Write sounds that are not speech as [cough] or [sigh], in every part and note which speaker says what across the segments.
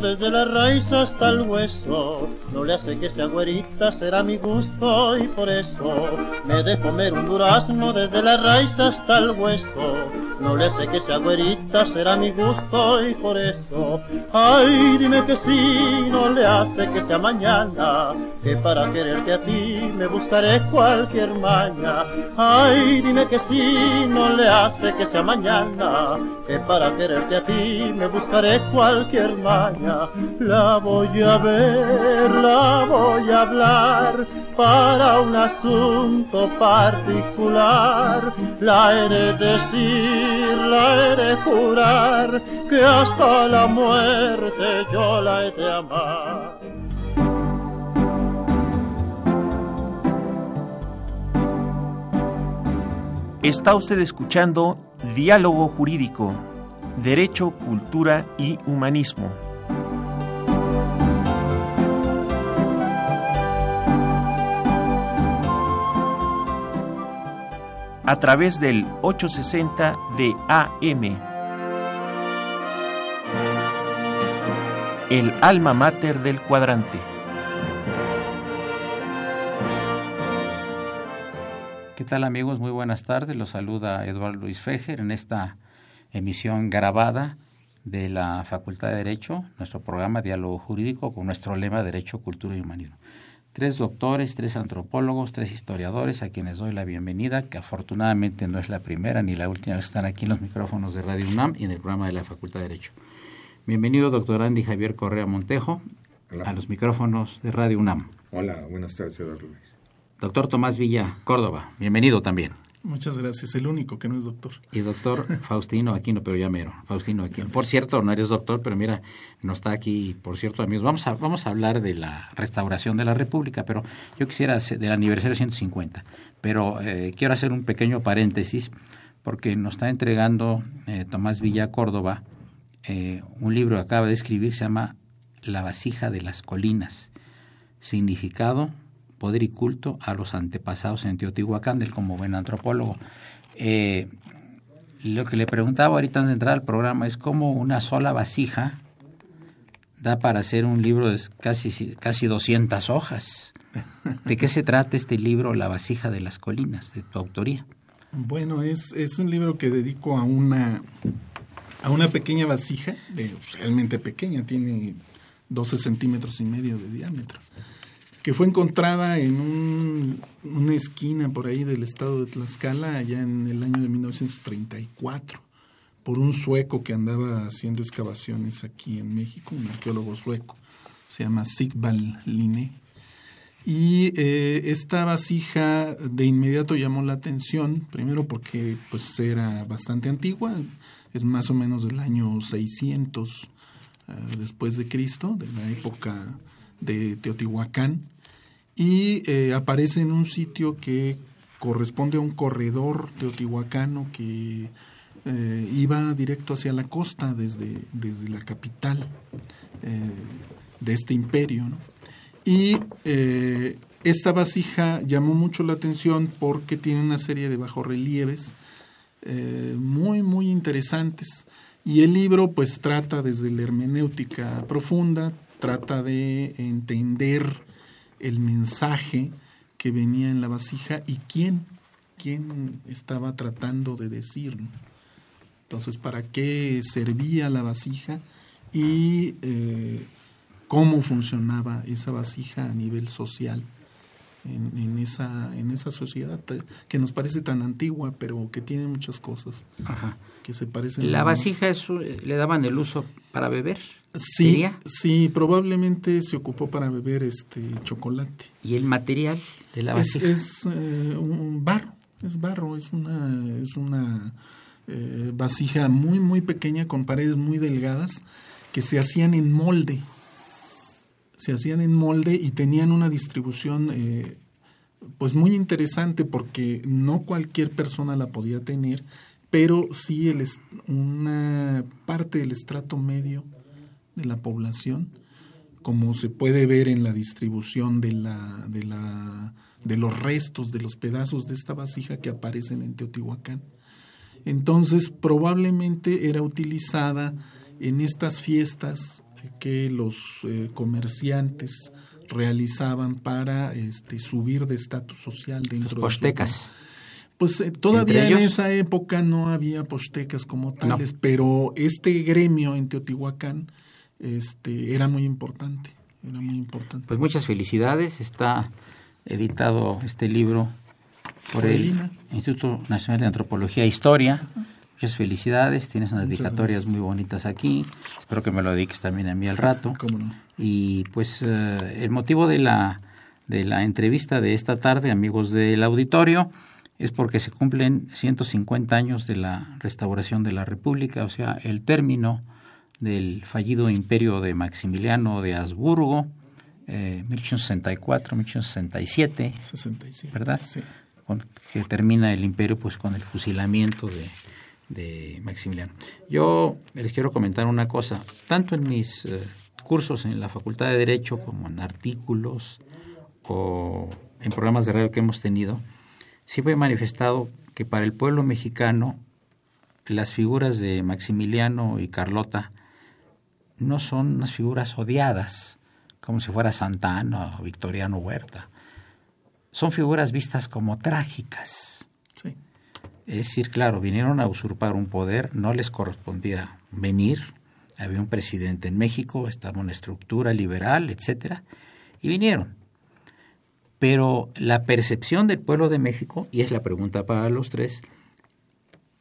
Speaker 1: Desde la raíz hasta el hueso, no le hace que sea güerita, será mi gusto y por eso me de comer un durazno desde la raíz hasta el hueso, no le hace que sea güerita, será mi gusto y por eso, ay, dime que sí, no le hace que sea mañana, que para quererte a ti me buscaré cualquier maña, ay, dime que sí, no le hace que sea mañana, que para quererte a ti me buscaré cualquier maña, la voy a ver, la voy a hablar para un asunto particular, la he de decir, la he de jurar, que hasta la muerte yo la he de amar.
Speaker 2: Está usted escuchando Diálogo Jurídico, Derecho, Cultura y Humanismo. A través del 860 de AM. El alma mater del cuadrante.
Speaker 3: ¿Qué tal amigos? Muy buenas tardes. Los saluda Eduardo Luis Fejer en esta emisión grabada de la Facultad de Derecho, nuestro programa Diálogo Jurídico con nuestro lema Derecho, Cultura y Humanismo. Tres doctores, tres antropólogos, tres historiadores a quienes doy la bienvenida, que afortunadamente no es la primera ni la última vez que están aquí en los micrófonos de Radio UNAM y en el programa de la Facultad de Derecho. Bienvenido, doctor Andy Javier Correa Montejo, a los micrófonos de Radio UNAM.
Speaker 4: Hola, buenas tardes, Eduardo Luis.
Speaker 3: Doctor Tomás Villa Córdoba, bienvenido también.
Speaker 5: Muchas gracias, el único que no es doctor.
Speaker 3: Y doctor Faustino Aquino, pero ya mero, Faustino Aquino. Por cierto, no eres doctor, pero mira, no está aquí, por cierto, amigos. Vamos a, vamos a hablar de la restauración de la República, pero yo quisiera, del aniversario 150, pero eh, quiero hacer un pequeño paréntesis, porque nos está entregando eh, Tomás Villa Córdoba eh, un libro que acaba de escribir, se llama La vasija de las colinas, significado poder y culto a los antepasados en Teotihuacán, del como buen antropólogo. Eh, lo que le preguntaba ahorita antes de entrar al programa es cómo una sola vasija da para hacer un libro de casi, casi 200 hojas. ¿De qué se trata este libro, La vasija de las colinas, de tu autoría?
Speaker 5: Bueno, es, es un libro que dedico a una, a una pequeña vasija, realmente pequeña, tiene 12 centímetros y medio de diámetro que fue encontrada en una esquina por ahí del estado de Tlaxcala, allá en el año de 1934, por un sueco que andaba haciendo excavaciones aquí en México, un arqueólogo sueco, se llama Sigvald Linné. Y eh, esta vasija de inmediato llamó la atención, primero porque pues era bastante antigua, es más o menos del año 600 eh, después de Cristo, de la época de Teotihuacán, y eh, aparece en un sitio que corresponde a un corredor teotihuacano que eh, iba directo hacia la costa desde, desde la capital eh, de este imperio. Y esta vasija llamó mucho la atención porque tiene una serie de bajorrelieves muy, muy interesantes. Y el libro pues trata desde la hermenéutica profunda, trata de entender el mensaje que venía en la vasija y quién quién estaba tratando de decir. ¿no? Entonces, ¿para qué servía la vasija y eh, cómo funcionaba esa vasija a nivel social? En, en, esa, en esa sociedad que nos parece tan antigua, pero que tiene muchas cosas
Speaker 3: Ajá.
Speaker 5: que se parecen.
Speaker 3: La vasija es, le daban el uso para beber.
Speaker 5: Sí,
Speaker 3: ¿Sería?
Speaker 5: sí, probablemente se ocupó para beber este chocolate.
Speaker 3: Y el material de la
Speaker 5: Es,
Speaker 3: vasija.
Speaker 5: es, eh, un barro, es barro, es una, es una eh, vasija muy, muy pequeña con paredes muy delgadas que se hacían en molde. Se hacían en molde y tenían una distribución eh, pues muy interesante porque no cualquier persona la podía tener, pero sí el, una parte del estrato medio de la población, como se puede ver en la distribución de, la, de, la, de los restos, de los pedazos de esta vasija que aparecen en Teotihuacán. Entonces, probablemente era utilizada en estas fiestas que los eh, comerciantes realizaban para este, subir de estatus social dentro
Speaker 3: Los
Speaker 5: de su-
Speaker 3: postecas.
Speaker 5: pues eh, todavía en esa época no había postecas como tales, pero este gremio en Teotihuacán este, era muy importante, era muy importante.
Speaker 3: Pues muchas felicidades. Está editado este libro por el. Instituto Nacional de Antropología e Historia. Muchas felicidades. Tienes unas
Speaker 5: Muchas
Speaker 3: dedicatorias
Speaker 5: gracias.
Speaker 3: muy bonitas aquí. Espero que me lo dediques también a mí al rato.
Speaker 5: ¿Cómo no?
Speaker 3: Y pues eh, el motivo de la, de la entrevista de esta tarde, amigos del auditorio, es porque se cumplen 150 años de la restauración de la República, o sea, el término del fallido imperio de Maximiliano de Habsburgo, eh, 1864-1867,
Speaker 5: 67.
Speaker 3: ¿verdad?
Speaker 5: Sí.
Speaker 3: con- que termina el imperio pues con el fusilamiento de, de Maximiliano. Yo les quiero comentar una cosa, tanto en mis eh, cursos en la Facultad de Derecho como en artículos o en programas de radio que hemos tenido, siempre he manifestado que para el pueblo mexicano las figuras de Maximiliano y Carlota no son unas figuras odiadas, como si fuera Santana o Victoriano Huerta son figuras vistas como trágicas.
Speaker 5: Sí.
Speaker 3: Es decir, claro, vinieron a usurpar un poder, no les correspondía venir. Había un presidente en México, estaba una estructura liberal, etcétera, y vinieron. Pero la percepción del pueblo de México, y es la pregunta para los tres,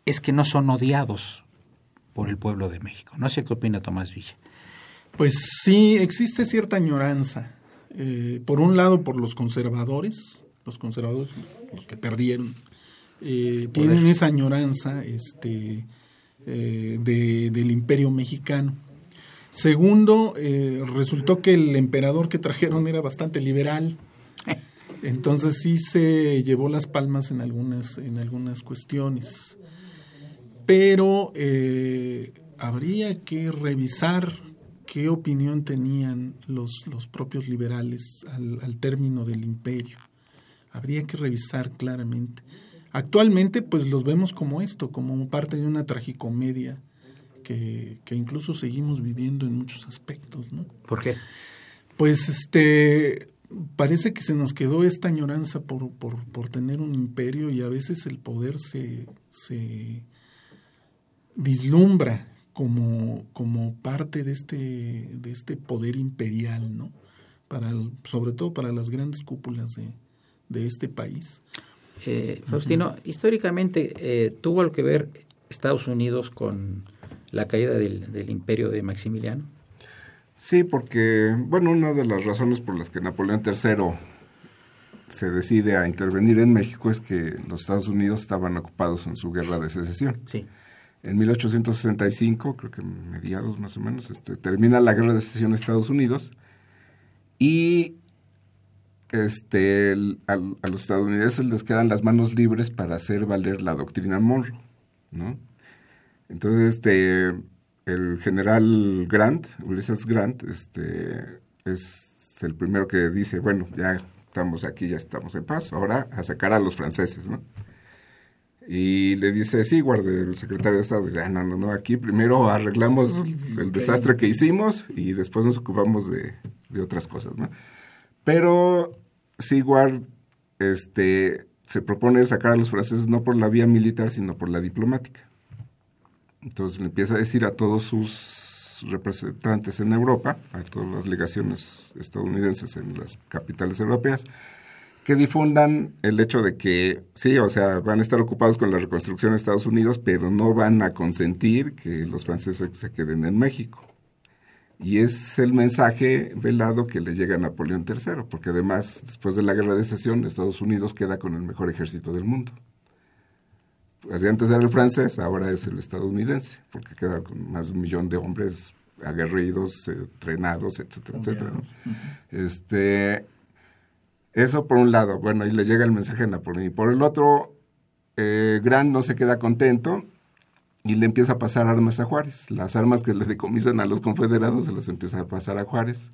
Speaker 3: es que no son odiados por el pueblo de México. No sé qué opina Tomás Villa.
Speaker 5: Pues sí, existe cierta añoranza. Eh, por un lado, por los conservadores, los conservadores, los que perdieron, eh, tienen esa añoranza este, eh, de- del imperio mexicano. Segundo, eh, resultó que el emperador que trajeron era bastante liberal. [laughs] Entonces sí se llevó las palmas en algunas, en algunas cuestiones. Pero eh, habría que revisar qué opinión tenían los, los propios liberales al, al término del imperio. Habría que revisar claramente. Actualmente, pues los vemos como esto, como parte de una tragicomedia que, que incluso seguimos viviendo en muchos aspectos, ¿no?
Speaker 3: ¿Por qué?
Speaker 5: Pues este parece que se nos quedó esta añoranza por, por, por tener un imperio y a veces el poder se, se vislumbra como, como parte de este, de este poder imperial, ¿no? Para el- sobre todo para las grandes cúpulas de, de este país.
Speaker 3: Eh, Faustino, históricamente eh, tuvo algo que ver Estados Unidos con la caída del, del imperio de Maximiliano.
Speaker 4: Sí, porque, bueno, una de las razones por las que Napoleón III se decide a intervenir en México es que los Estados Unidos estaban ocupados en su guerra de secesión.
Speaker 3: Sí.
Speaker 4: En 1865, creo que mediados más o menos, este, termina la guerra de secesión de Estados Unidos y este, el- a los estadounidenses les quedan las manos libres para hacer valer la doctrina Monroe, ¿no? Entonces, este, el general Grant, Ulysses Grant, este, es el primero que dice, bueno, ya estamos aquí, ya estamos en paz, ahora a sacar a los franceses, ¿no? Y le dice Seward, el secretario de Estado, dice, ah, no, no, no, aquí primero arreglamos el desastre que hicimos y después nos ocupamos de, de otras cosas, ¿no? Pero Seward este, se propone sacar a los franceses no por la vía militar, sino por la diplomática. Entonces le empieza a decir a todos sus representantes en Europa, a todas las legaciones estadounidenses en las capitales europeas, que difundan el hecho de que sí, o sea, van a estar ocupados con la reconstrucción de Estados Unidos, pero no van a consentir que los franceses se queden en México. Y es el mensaje velado que le llega a Napoleón III, porque además, después de la guerra de secesión, Estados Unidos queda con el mejor ejército del mundo. Pues antes era el francés, ahora es el estadounidense, porque queda con más de un millón de hombres aguerridos, eh, entrenados, etcétera, etcétera. Este, eso por un lado, bueno, ahí le llega el mensaje a Napoleón. Y por el otro, eh, Grant no se queda contento y le empieza a pasar armas a Juárez. Las armas que le decomisan a los confederados se las empieza a pasar a Juárez.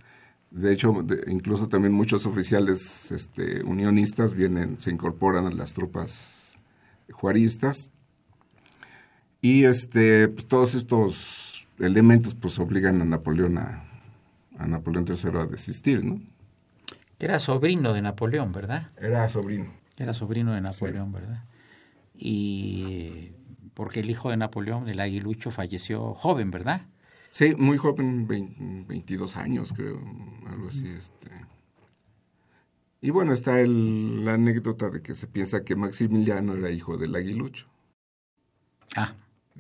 Speaker 4: De hecho, incluso también muchos oficiales este, unionistas vienen, se incorporan a las tropas juaristas. Y este, pues, todos estos elementos pues obligan a Napoleón a, a Napoleón III a desistir, ¿no?
Speaker 3: Era sobrino de Napoleón, ¿verdad?
Speaker 4: Era sobrino.
Speaker 3: Era sobrino de Napoleón, ¿verdad? Y porque el hijo de Napoleón, el aguilucho, falleció joven, ¿verdad?
Speaker 4: Sí, muy joven, 22 años, creo, algo así. Este. Y bueno, está el, la anécdota de que se piensa que Maximiliano era hijo del aguilucho.
Speaker 3: Ah,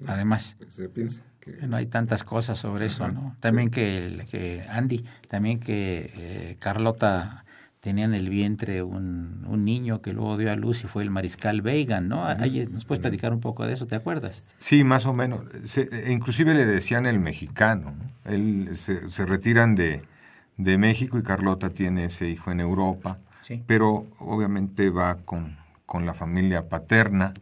Speaker 3: además.
Speaker 4: Se piensa.
Speaker 3: Que... No hay tantas cosas sobre eso, ¿no? También que, que, Andy, también que eh, Carlota tenía en el vientre un, un, niño que luego dio a luz y fue el mariscal Weigand, ¿no? ¿Nos puedes platicar un poco de eso, te acuerdas?
Speaker 6: Sí, más o menos. Se, inclusive le decían el mexicano. Él, se, se, retiran de, de México y Carlota tiene ese hijo en Europa,
Speaker 3: sí.
Speaker 6: pero obviamente va con, con la familia paterna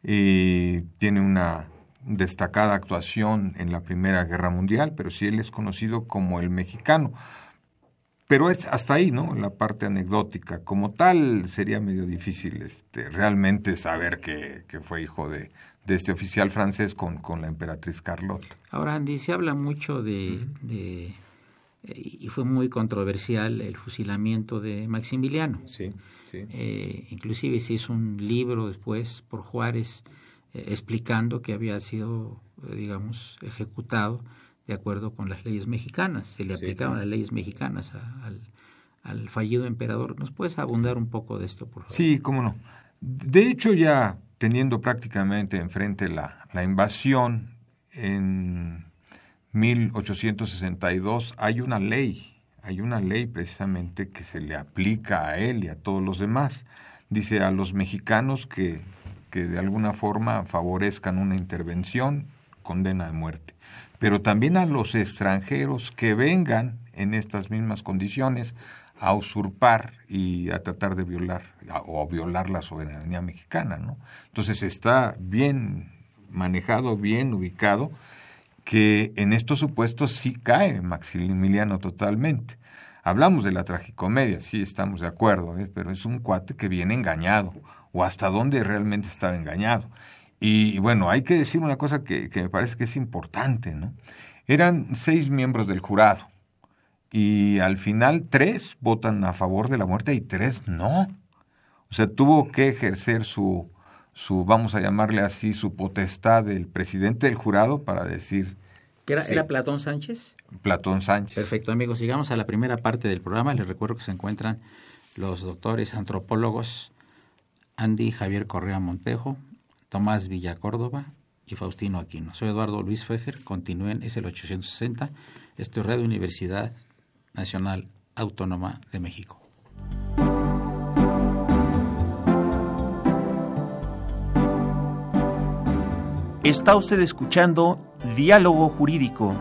Speaker 6: y tiene una destacada actuación en la Primera Guerra Mundial, pero sí él es conocido como el mexicano. Pero es hasta ahí, ¿no? La parte anecdótica. Como tal, sería medio difícil este, realmente saber que, que fue hijo de, de, este oficial francés con, con, la emperatriz Carlota.
Speaker 3: Ahora, Andy, se habla mucho de, de, y fue muy controversial el fusilamiento de Maximiliano.
Speaker 6: Sí, sí.
Speaker 3: Eh, inclusive se hizo un libro después por Juárez eh, explicando que había sido, eh, digamos, ejecutado de acuerdo con las leyes mexicanas. Se le aplicaron sí, sí. las leyes mexicanas a, al, al, fallido emperador. ¿Nos puedes abundar un poco de esto, por favor?
Speaker 6: Sí, cómo no. De hecho, ya teniendo prácticamente enfrente la, la invasión en 1862, hay una ley, hay una ley precisamente que se le aplica a él y a todos los demás. Dice a los mexicanos que, que de alguna forma favorezcan una intervención, condena de muerte pero también a los extranjeros que vengan en estas mismas condiciones a usurpar y a tratar de violar o a violar la soberanía mexicana, ¿no? Entonces está bien manejado, bien ubicado, que en estos supuestos sí cae Maximiliano totalmente. Hablamos de la tragicomedia, sí estamos de acuerdo, ¿eh? pero es un cuate que viene engañado, o hasta dónde realmente estaba engañado. Y bueno, hay que decir una cosa que, que, me parece que es importante, ¿no? Eran seis miembros del jurado y al final tres votan a favor de la muerte y tres no. O sea, tuvo que ejercer su, su vamos a llamarle así, su potestad del presidente del jurado para decir...
Speaker 3: ¿Era, sí. ¿Era Platón Sánchez?
Speaker 6: Platón Sánchez.
Speaker 3: Perfecto, amigos. Sigamos a la primera parte del programa. Les recuerdo que se encuentran los doctores antropólogos Andy Javier Correa Montejo, Tomás Villa Córdoba y Faustino Aquino. Soy Eduardo Luis Fejer, continúen, es el 860, esto es Radio Universidad Nacional Autónoma de México.
Speaker 2: Está usted escuchando Diálogo Jurídico,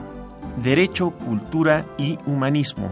Speaker 2: Derecho, Cultura y Humanismo.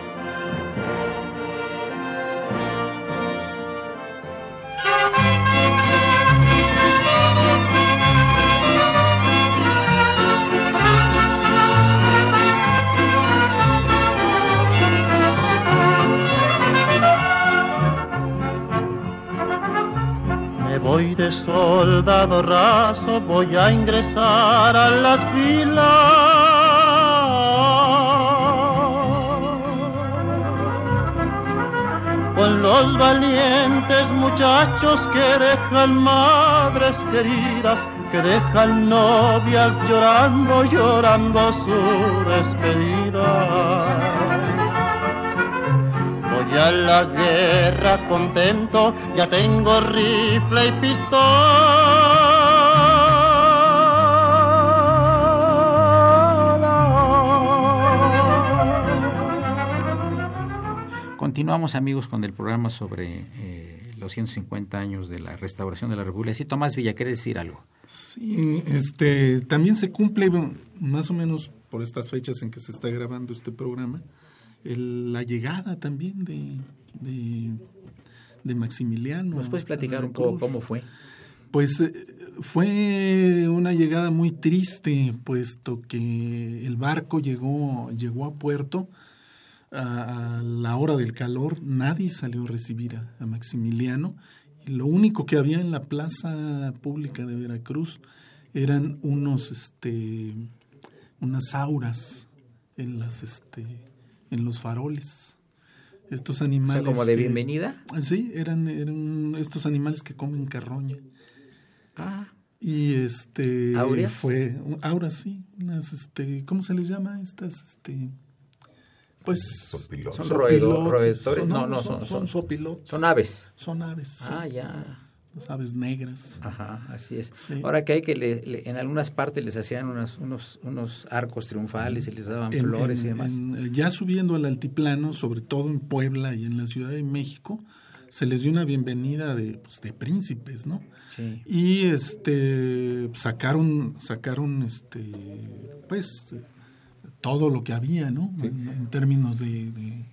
Speaker 1: Raso voy a ingresar a las filas. Con los valientes muchachos que dejan madres queridas, que dejan novias llorando, llorando su despedida ya la guerra contento, ya tengo rifle y pistola.
Speaker 3: Continuamos amigos con el programa sobre eh, los 150 años de la restauración de la República. Sí, Tomás Villa, ¿quiere decir algo?
Speaker 5: Sí, este, también se cumple más o menos por estas fechas en que se está grabando este programa, el, la llegada también de, de, de Maximiliano.
Speaker 3: ¿Nos puedes platicar un poco cómo fue?
Speaker 5: Pues eh, fue una llegada muy triste, puesto que el barco llegó, llegó a puerto a, a la hora del calor, nadie salió a recibir a, a, Maximiliano, y lo único que había en la plaza pública de Veracruz eran unos, este, unas auras en las, este, en los faroles. Estos animales.
Speaker 3: O sea, como de bienvenida.
Speaker 5: Que, sí, eran, eran estos animales que comen carroña.
Speaker 3: Ah.
Speaker 5: Y este fue auras sí, unas este, ¿cómo se les llama estas este pues
Speaker 3: son
Speaker 5: sopilotes,
Speaker 3: roedor, roedores,
Speaker 5: son-
Speaker 3: no, no,
Speaker 5: son,
Speaker 3: son,
Speaker 5: son sopilotes.
Speaker 3: son aves.
Speaker 5: Son aves. sí.
Speaker 3: Ah, ya.
Speaker 5: Las aves negras.
Speaker 3: Ajá, así es.
Speaker 5: Sí.
Speaker 3: Ahora que hay que le- le- en algunas partes les hacían unas, unos, unos arcos triunfales y les daban
Speaker 5: En-
Speaker 3: flores
Speaker 5: en-
Speaker 3: y demás.
Speaker 5: en- eh, ya subiendo al altiplano, sobre todo en Puebla y en la Ciudad de México, se les dio una bienvenida de, pues, de príncipes, ¿no?
Speaker 3: Sí.
Speaker 5: Y este sacaron, sacaron este pues todo lo que había, ¿no? En, en términos de, de-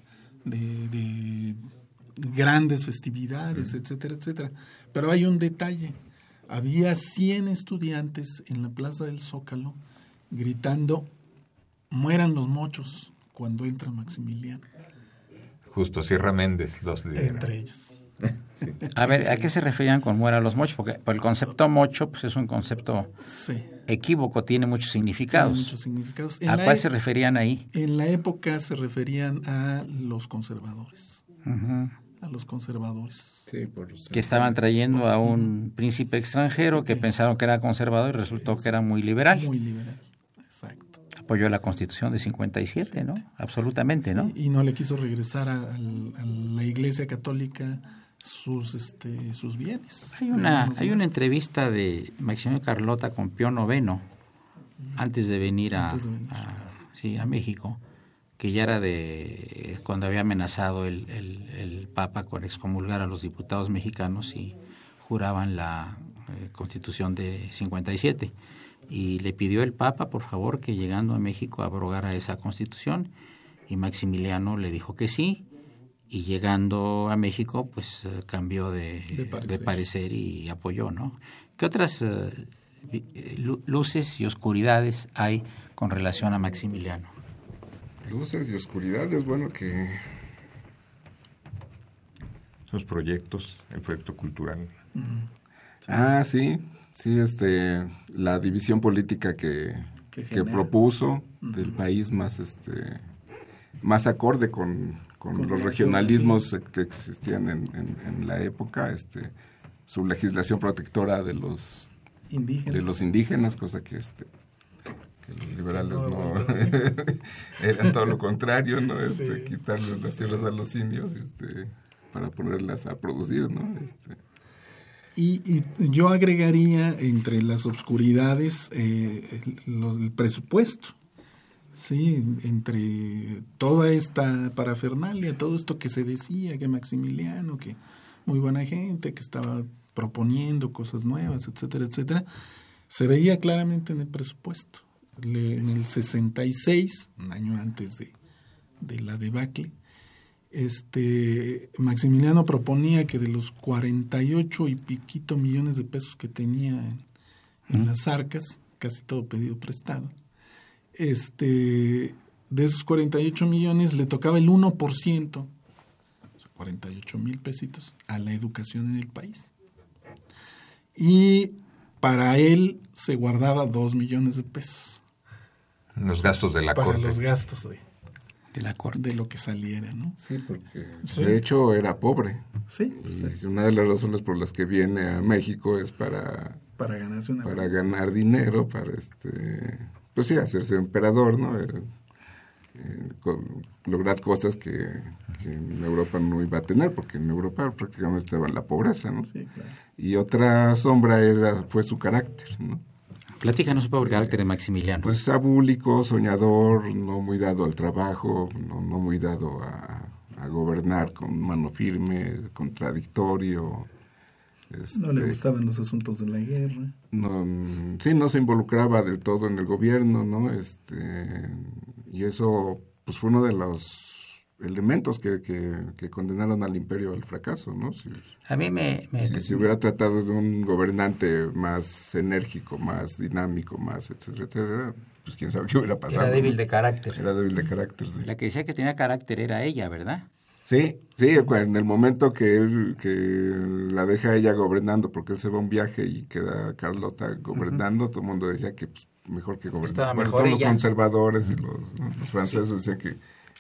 Speaker 5: de- de grandes festividades, etcétera, etcétera. Pero hay un detalle. Había 100 estudiantes en la Plaza del Zócalo gritando, mueran los mochos cuando entra Maximiliano,
Speaker 6: Justo Sierra Méndez los lidera.
Speaker 5: entre ellos. [laughs]
Speaker 3: A ver, ¿a qué se referían con muera los mochos? Porque por el concepto mocho pues es un concepto
Speaker 5: Sí,
Speaker 3: equívoco, tiene muchos
Speaker 5: tiene
Speaker 3: significados.
Speaker 5: muchos significados. En
Speaker 3: ¿A
Speaker 5: la
Speaker 3: cuál
Speaker 5: e-
Speaker 3: se referían ahí?
Speaker 5: En la época se referían a los conservadores, a los conservadores.
Speaker 4: Sí, por los-
Speaker 3: Que estaban trayendo a un príncipe extranjero que pensaron que era conservador y resultó que era muy liberal.
Speaker 5: Muy liberal, exacto.
Speaker 3: Apoyó la constitución de 57, ¿no? Absolutamente, ¿no?
Speaker 5: Y no le quiso regresar a la Iglesia Católica sus este sus bienes.
Speaker 3: Hay una, hay una entrevista de Maximiliano Carlota con Pío Noveno antes de venir a,
Speaker 5: Antes de venir.
Speaker 3: a- sí, a México, que ya era de cuando había amenazado el, el- el Papa con excomulgar a los diputados mexicanos y juraban la eh, Constitución de 57. Y le pidió el Papa, por favor, que llegando a México abrogara esa Constitución. Y Maximiliano le dijo que sí. Y llegando a México, pues eh, cambió de,
Speaker 5: De parecer.
Speaker 3: de parecer y apoyó, ¿no? ¿Qué otras eh, eh, lu- luces y oscuridades hay con relación a Maximiliano?
Speaker 4: Luces y oscuridades, bueno, que
Speaker 6: Sus proyectos, el proyecto cultural.
Speaker 4: Ah, sí, sí, este, la división política que,
Speaker 5: Que
Speaker 4: propuso del país más, este, más acorde con, con
Speaker 5: Con
Speaker 4: los regionalismos que existían en, en- en la época, este, su legislación protectora de los,
Speaker 5: indígenas.
Speaker 4: de los indígenas, cosa que, este, que los liberales
Speaker 5: no,
Speaker 4: no, [laughs] eran todo lo contrario, ¿no? [laughs] Este,
Speaker 5: Sí.
Speaker 4: quitarles las tierras a los indios, este, para ponerlas a producir, ¿no? Este,
Speaker 5: Y, y yo agregaría entre las obscuridades eh, el presupuesto. Sí, entre toda esta parafernalia, todo esto que se decía, que Maximiliano, que muy buena gente, que estaba proponiendo cosas nuevas, etcétera, etcétera, se veía claramente en el presupuesto. Le- en el 66, un año antes de, de la debacle, este Maximiliano proponía que de los 48 y piquito millones de pesos que tenía en, en las arcas, casi todo pedido prestado, este de esos 48 millones le tocaba el 1%, o sea, 48 mil pesitos, a la educación en el país. Y para él se guardaba dos millones de pesos
Speaker 6: Los gastos de la
Speaker 5: para
Speaker 6: corte.
Speaker 5: los gastos de,
Speaker 3: De la corte.
Speaker 5: de lo que saliera, ¿no?
Speaker 4: Sí, porque
Speaker 5: Sí.
Speaker 4: de hecho era pobre.
Speaker 5: Sí,
Speaker 4: Y una de las razones por las que viene a México es para,
Speaker 5: para ganarse una
Speaker 4: para ganar dinero, para este, pues sí, hacerse emperador, ¿no? Con- lograr cosas que, que en Europa no iba a tener, porque en Europa prácticamente estaba en la pobreza, ¿no?
Speaker 5: Sí, claro.
Speaker 4: Y otra sombra era, fue su carácter, ¿no?
Speaker 3: Platícanos un poco el carácter de Maximiliano.
Speaker 4: Pues abúlico, soñador, no muy dado al trabajo, no, no muy dado a, a gobernar con mano firme, contradictorio.
Speaker 5: No le
Speaker 4: este,
Speaker 5: gustaban los asuntos de la guerra.
Speaker 4: no, mm, sí, no se involucraba del todo en el gobierno, ¿no? Este, y eso, pues fue uno de los elementos que, que, que condenaron al imperio al fracaso, ¿no? Si,
Speaker 3: A mí me... me-
Speaker 4: si se hubiera tratado de un gobernante más enérgico, más dinámico, más etcétera, etcétera, pues quién sabe qué hubiera pasado.
Speaker 3: era débil de carácter.
Speaker 4: Era débil de carácter, sí.
Speaker 3: La que decía que tenía carácter era ella, ¿verdad?
Speaker 4: Sí, sí, en el momento que él, que la deja ella gobernando, porque él se va a un viaje y queda Carlota gobernando, todo el mundo decía que pues, mejor que gobernar.
Speaker 3: Estaba
Speaker 4: Bueno,
Speaker 3: mejor
Speaker 4: todos los
Speaker 3: ella.
Speaker 4: conservadores y los, ¿no? los franceses decían que,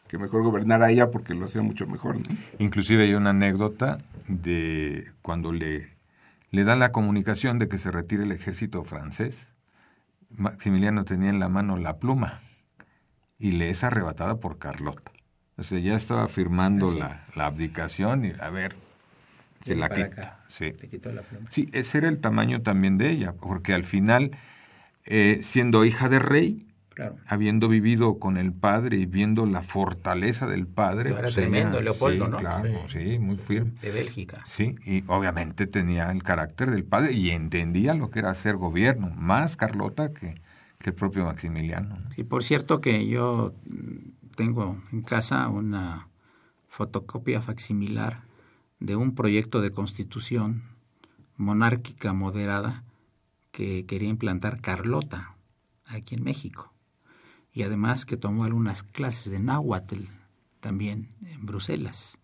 Speaker 4: que mejor gobernara ella porque lo hacía mucho mejor, ¿no?
Speaker 6: Inclusive hay una anécdota de cuando le, le dan la comunicación de que se retire el ejército francés. Maximiliano tenía en la mano la pluma y le es arrebatada por Carlota. O sea, ya estaba firmando la, la abdicación y a ver, se la quita.
Speaker 3: acá.
Speaker 6: Sí.
Speaker 3: Le quitó la pluma.
Speaker 6: Sí, ese era el tamaño también de ella, porque al final, eh, siendo hija de rey,
Speaker 3: Claro.
Speaker 6: habiendo vivido con el padre y viendo la fortaleza del padre.
Speaker 3: Era
Speaker 6: pues
Speaker 3: tremendo,
Speaker 6: ella-
Speaker 3: Leopoldo,
Speaker 6: sí,
Speaker 3: ¿no?
Speaker 6: Claro, sí, muy firme.
Speaker 3: De Bélgica.
Speaker 6: Sí, y obviamente tenía el carácter del padre y entendía lo que era hacer gobierno, más Carlota que, que el propio Maximiliano.
Speaker 3: Y por cierto que yo tengo en casa una fotocopia facsimilar de un proyecto de constitución monárquica moderada que quería implantar Carlota aquí en México. Y además que tomó algunas clases de náhuatl también en Bruselas.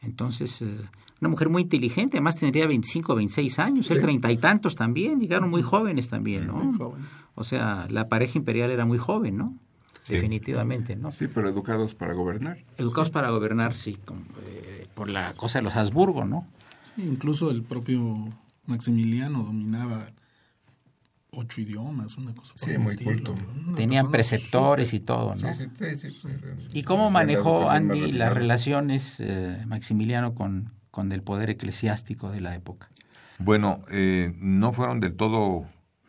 Speaker 3: Entonces, eh, una mujer muy inteligente, además tendría 25, 26 años, él treinta y tantos también, llegaron muy jóvenes también, ¿no?
Speaker 5: Muy jóvenes.
Speaker 3: O sea, la pareja imperial era muy joven, ¿no?
Speaker 6: Sí.
Speaker 3: Definitivamente, ¿no?
Speaker 4: Sí, pero educados para gobernar.
Speaker 3: Educados para gobernar, sí, con- eh, por la cosa de los Habsburgo, ¿no?
Speaker 5: Sí, incluso el propio Maximiliano dominaba ocho idiomas, una cosa por
Speaker 4: Sí,
Speaker 5: el
Speaker 4: muy
Speaker 5: estilo.
Speaker 3: Tenían preceptores y todo, ¿no?
Speaker 4: Sí, sí, sí, sí,
Speaker 3: ¿Y cómo manejó Andy las relaciones eh, Maximiliano con, con el poder eclesiástico de la época?
Speaker 6: Bueno, eh, no fueron del todo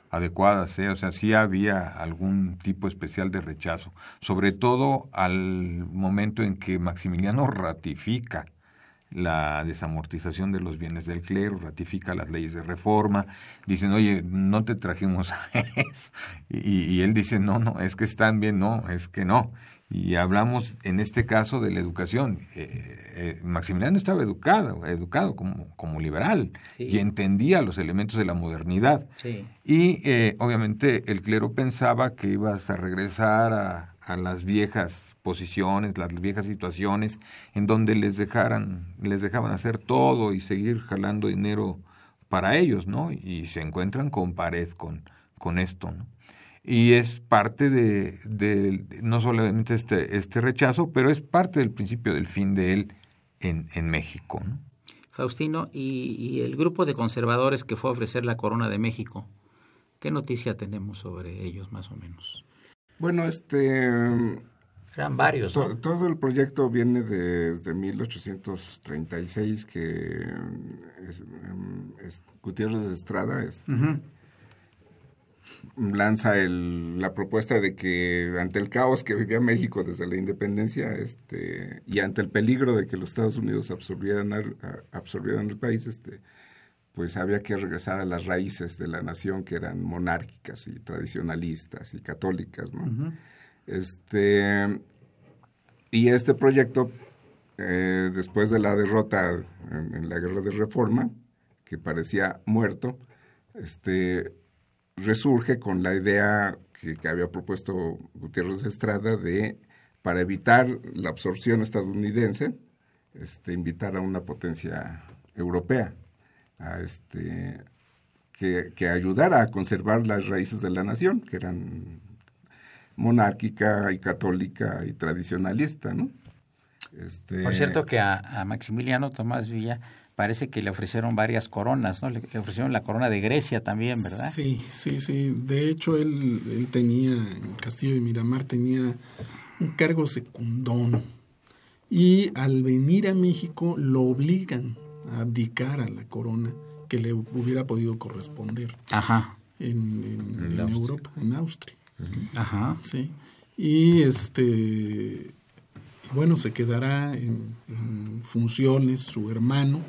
Speaker 6: adecuadas, ¿eh? o sea, sí había algún tipo especial de rechazo, sobre todo al momento en que Maximiliano ratifica la desamortización de los bienes del clero, ratifica las leyes de reforma, dicen, oye, no te trajimos [laughs] a eso. Y, y él dice, no, no, es que están bien, no, es que no. Y hablamos en este caso de la educación. Eh, eh, Maximiliano estaba educado, educado como, como liberal
Speaker 3: Sí.
Speaker 6: y entendía los elementos de la modernidad.
Speaker 3: Sí.
Speaker 6: Y eh, obviamente el clero pensaba que ibas a regresar a, a las viejas posiciones, las viejas situaciones, en donde les dejaran, les dejaban hacer todo y seguir jalando dinero para ellos, ¿no? Y se encuentran con pared con, con esto, ¿no? Y es parte de, de- no solamente este, este rechazo, pero es parte del principio del fin de él en, en México, ¿no?
Speaker 3: Faustino, y, y el grupo de conservadores que fue a ofrecer la corona de México, ¿qué noticia tenemos sobre ellos más o menos?
Speaker 4: Bueno, este...
Speaker 3: Eran varios,
Speaker 4: To-
Speaker 3: ¿no?
Speaker 4: todo el proyecto viene desde 1836 que es, mm, es- Gutiérrez de Estrada este, lanza el- la propuesta de que ante el caos que vivía México desde la independencia este, y ante el peligro de que los Estados Unidos absorbieran, al- a- absorbieran el país, este, pues había que regresar a las raíces de la nación que eran monárquicas y tradicionalistas y católicas, ¿no? Este y este proyecto, eh, después de la derrota en, en la guerra de reforma, que parecía muerto, este resurge con la idea que, había propuesto Gutiérrez de Estrada de, para evitar la absorción estadounidense, este, invitar a una potencia europea, a este que, que ayudara a conservar las raíces de la nación, que eran monárquica y católica y tradicionalista, ¿no?
Speaker 3: Este... Por cierto que a, Maximiliano Tomás Villa parece que le ofrecieron varias coronas, ¿no? Le ofrecieron la corona de Grecia también, ¿verdad?
Speaker 5: Sí, sí, sí. De hecho, él, él tenía, en Castillo de Miramar, tenía un cargo secundón. Y al venir a México lo obligan a abdicar a la corona que le hubiera podido corresponder.
Speaker 3: Ajá.
Speaker 5: En, en, Europa, en Austria.
Speaker 3: Ajá.
Speaker 5: Sí. Y este bueno, se quedará en, funciones su hermano,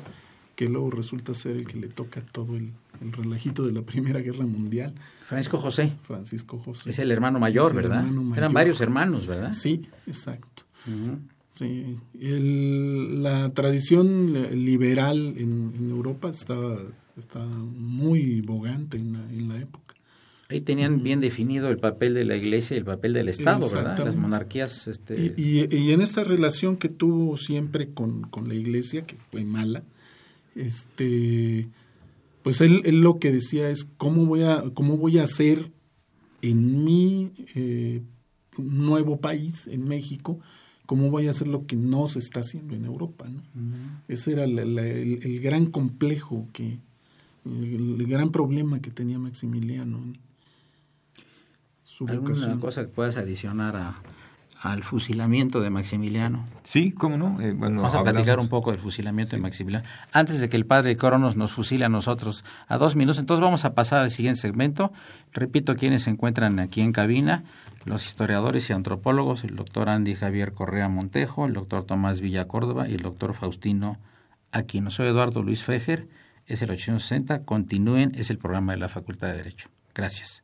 Speaker 5: que luego resulta ser el que le toca todo el, relajito de la [laughs] Primera Guerra Mundial.
Speaker 3: Francisco José.
Speaker 5: Francisco José.
Speaker 3: Es el hermano mayor, ¿verdad? Eran varios hermanos, ¿verdad?
Speaker 5: Sí, exacto. Sí. la tradición liberal en, Europa estaba, estaba muy bogante en en la época.
Speaker 3: Ahí tenían bien definido el papel de la Iglesia y el papel del Estado, ¿verdad? Las monarquías. Este...
Speaker 5: Y, en esta relación que tuvo siempre con, la Iglesia, que fue mala, este, pues él, lo que decía es cómo voy a, cómo voy a hacer en mi eh, nuevo país, en México, cómo voy a hacer lo que no se está haciendo en Europa. ¿no? Ese era el, gran complejo que, el, gran problema que tenía Maximiliano.
Speaker 3: ¿Alguna cosa que puedas adicionar a, al fusilamiento de Maximiliano?
Speaker 6: Sí, cómo no. Eh, bueno,
Speaker 3: Vamos a platicar un poco del fusilamiento de Maximiliano. Antes de que el padre Coronos nos fusile a nosotros a dos minutos, entonces vamos a pasar al siguiente segmento. Repito, quienes se encuentran aquí en cabina, los historiadores y antropólogos, el doctor Andy Javier Correa Montejo, el doctor Tomás Villa Córdoba y el doctor Faustino Aquino. Soy Eduardo Luis Fejer, es el 860. Continúen, es el programa de la Facultad de Derecho. Gracias.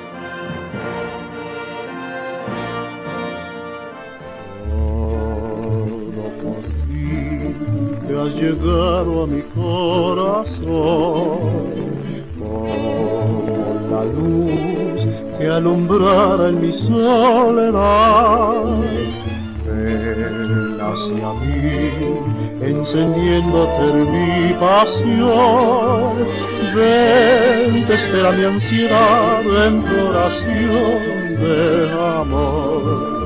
Speaker 1: Llegado a mi corazón como la luz que alumbrara en mi soledad. Ven hacia mí, encendiéndote mi pasión. Ven, te espera mi ansiedad en tu oración de amor.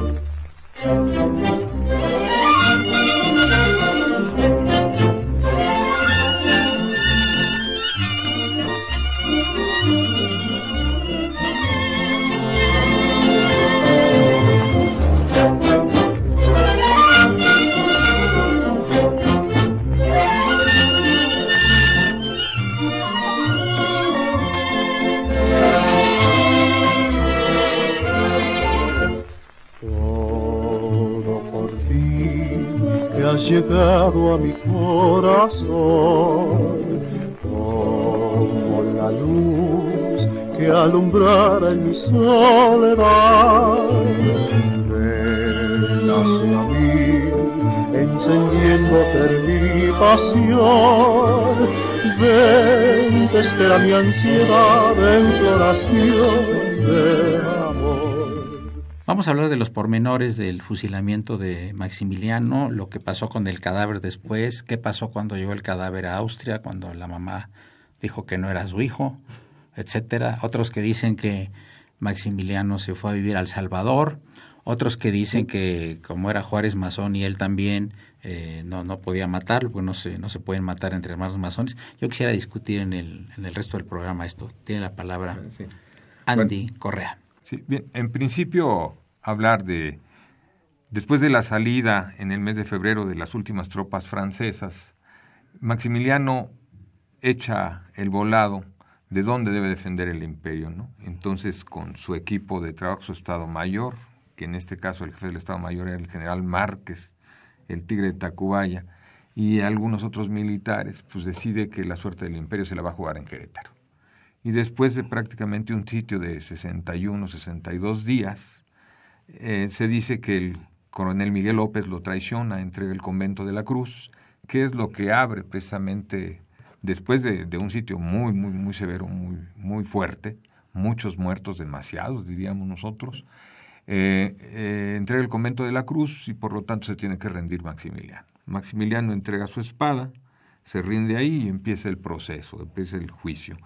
Speaker 3: Hablar de los pormenores del fusilamiento de Maximiliano, lo que pasó con el cadáver después, qué pasó cuando llegó el cadáver a Austria, cuando la mamá dijo que no era su hijo, etcétera. Otros que dicen que Maximiliano se fue a vivir al Salvador, otros que dicen que como era Juárez masón y él también eh, no, no podía matarlo, porque no se, no se pueden matar entre hermanos masones. Yo quisiera discutir en el, en el resto del programa esto. Tiene la palabra Andy Correa.
Speaker 6: Sí, bien, en principio hablar de, después de la salida en el mes de febrero de las últimas tropas francesas, Maximiliano echa el volado de dónde debe defender el imperio, ¿no? Entonces, con su equipo de trabajo, su Estado Mayor, que en este caso el jefe del Estado Mayor era el general Márquez, el tigre de Tacubaya, y algunos otros militares, pues decide que la suerte del imperio se la va a jugar en Querétaro. y después de prácticamente un sitio de 61, 62 días, eh, se dice que el coronel Miguel López lo traiciona, entrega el convento de la Cruz, que es lo que abre precisamente después de, un sitio muy, muy, muy severo, muy, muy fuerte, muchos muertos, demasiados, diríamos nosotros, eh, eh, entrega el convento de la Cruz y por lo tanto se tiene que rendir Maximiliano. Maximiliano entrega su espada, se rinde ahí y empieza el proceso, empieza el juicio.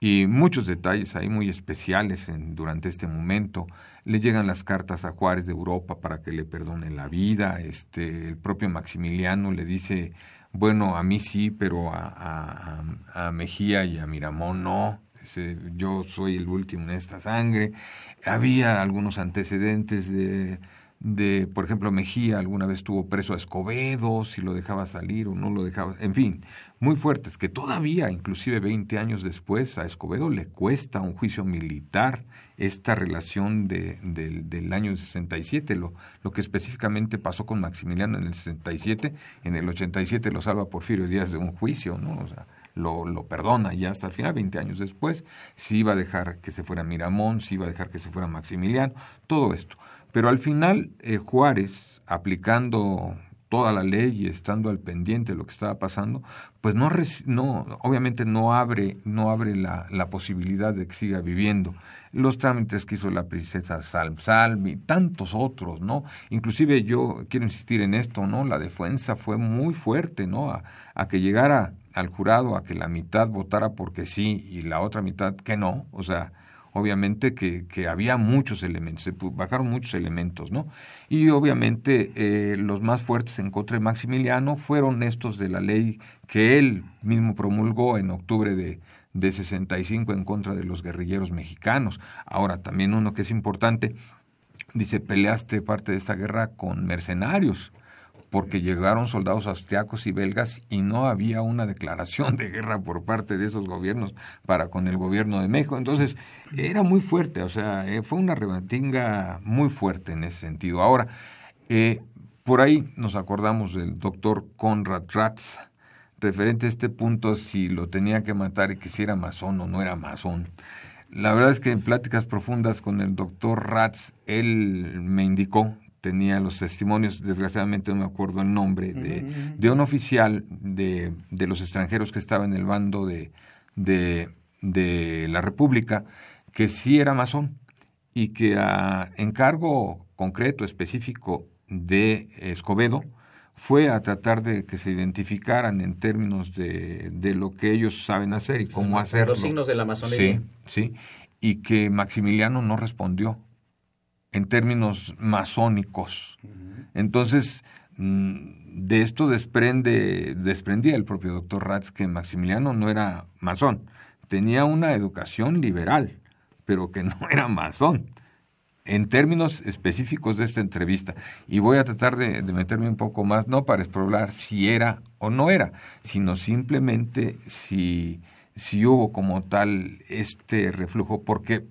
Speaker 6: Y muchos detalles ahí muy especiales en, durante este momento. Le llegan las cartas a Juárez de Europa para que le perdone la vida. Este, el propio Maximiliano le dice, bueno, a mí sí, pero a, a, a Mejía y a Miramón no. yo soy el último en esta sangre. Había algunos antecedentes de de, por ejemplo, Mejía alguna vez estuvo preso a Escobedo, si lo dejaba salir o no lo dejaba, en fin, muy fuertes, que todavía, inclusive 20 años después, a Escobedo le cuesta un juicio militar esta relación de, del año 67, lo, lo que específicamente pasó con Maximiliano en el 67, en el 87 lo salva Porfirio Díaz de un juicio, ¿no? O sea, lo, lo, perdona y hasta el final, 20 años después, si iba a dejar que se fuera Miramón, si iba a dejar que se fuera Maximiliano, todo esto. Pero al final eh, Juárez, aplicando toda la ley y estando al pendiente de lo que estaba pasando, pues no, no obviamente no abre, no abre la, la, posibilidad de que siga viviendo. Los trámites que hizo la princesa Salm Salm y tantos otros, ¿no? Inclusive yo quiero insistir en esto, ¿no? La defensa fue muy fuerte, ¿no? A, a que llegara al jurado a que la mitad votara porque sí y la otra mitad que no, o sea, obviamente que, que, había muchos elementos, se bajaron muchos elementos, ¿no? Y obviamente eh, los más fuertes en contra de Maximiliano fueron estos de la ley que él mismo promulgó en octubre de, de 65 en contra de los guerrilleros mexicanos. Ahora, también uno que es importante, dice, peleaste parte de esta guerra con mercenarios porque llegaron soldados austriacos y belgas y no había una declaración de guerra por parte de esos gobiernos para con el gobierno de México. Entonces, era muy fuerte, o sea, eh, fue una rebatinga muy fuerte en ese sentido. Ahora, eh, por ahí nos acordamos del doctor Conrad Ratz, referente a este punto, si lo tenía que matar y que si era masón o no era masón. La verdad es que en pláticas profundas con el doctor Ratz, él me indicó tenía los testimonios, desgraciadamente no me acuerdo el nombre, de, de un oficial de, de, los extranjeros que estaba en el bando de, de, de la República, que sí era masón y que a encargo concreto, específico de Escobedo, fue a tratar de que se identificaran en términos de, de lo que ellos saben hacer y cómo hacerlo.
Speaker 3: Los signos de la masonería.
Speaker 6: Sí, sí, y que Maximiliano no respondió en términos masónicos. Entonces, mm, de esto desprende, desprendía el propio doctor Ratz que Maximiliano no era masón, tenía una educación liberal, pero que no era masón, en términos específicos de esta entrevista. Y voy a tratar de, de meterme un poco más, no para explorar si era o no era, sino simplemente si, si hubo como tal este reflujo, porque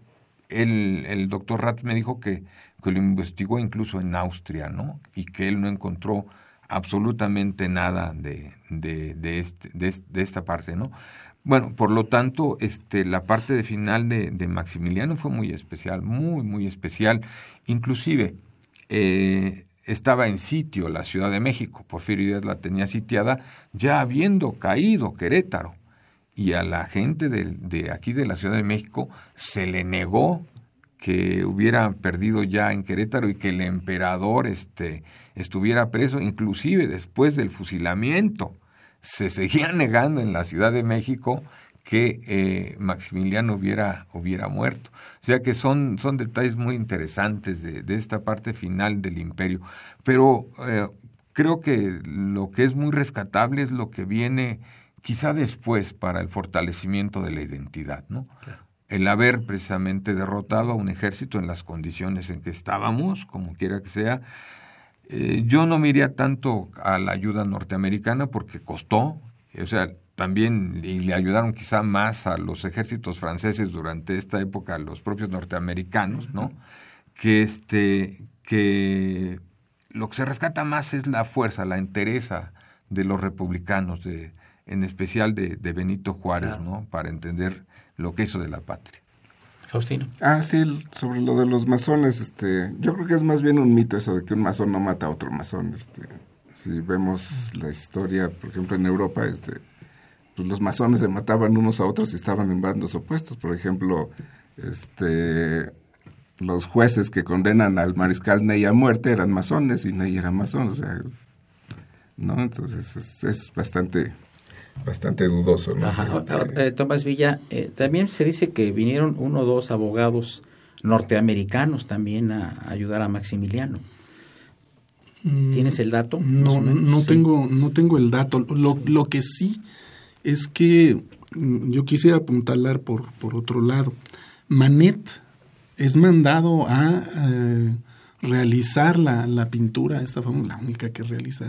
Speaker 6: el, el doctor Ratz me dijo que, que lo investigó incluso en Austria, ¿no? Y que él no encontró absolutamente nada de, de, de, este, de, esta parte, ¿no? Bueno, por lo tanto, este, la parte de final de, de Maximiliano fue muy especial, muy, muy especial. Inclusive, eh, estaba en sitio la Ciudad de México, Porfirio Díaz la tenía sitiada, ya habiendo caído Querétaro y a la gente de, de, aquí de la Ciudad de México se le negó que hubiera perdido ya en Querétaro y que el emperador este, estuviera preso, inclusive después del fusilamiento. Se seguía [laughs] negando en la Ciudad de México que eh, Maximiliano hubiera, hubiera muerto. O sea que son, son detalles muy interesantes de, de esta parte final del imperio. Pero eh, creo que lo que es muy rescatable es lo que viene quizá después para el fortalecimiento de la identidad, ¿no? El haber precisamente derrotado a un ejército en las condiciones en que estábamos, como quiera que sea. Eh, yo no me iría tanto a la ayuda norteamericana porque costó, o sea, también y le ayudaron quizá más a los ejércitos franceses durante esta época, los propios norteamericanos, ¿no? Que este, que lo que se rescata más es la fuerza, la entereza de los republicanos, de, en especial de, de Benito Juárez, ¿no? Para entender lo que hizo de la patria.
Speaker 3: Faustino.
Speaker 4: Ah, sí, sobre lo de los masones, este, yo creo que es más bien un mito eso de que un masón no mata a otro masón, este, si vemos la historia, por ejemplo, en Europa, este, pues los masones se mataban unos a otros y estaban en bandos opuestos, por ejemplo, este, los jueces que condenan al mariscal Ney a muerte eran masones y Ney era masón, o sea, ¿no? Entonces es, es bastante bastante dudoso. ¿no?
Speaker 3: Ajá.
Speaker 4: Este,
Speaker 3: Eh, Tomás Villa, eh, también se dice que vinieron uno o dos abogados norteamericanos también a, ayudar a Maximiliano. ¿Tienes el dato?
Speaker 5: No, no
Speaker 3: Sí.
Speaker 5: tengo, no tengo el dato. Lo, lo que sí es que mm, yo quisiera apuntalar por, por otro lado. Manet es mandado a eh, realizar la, la pintura, esta fue la única que realiza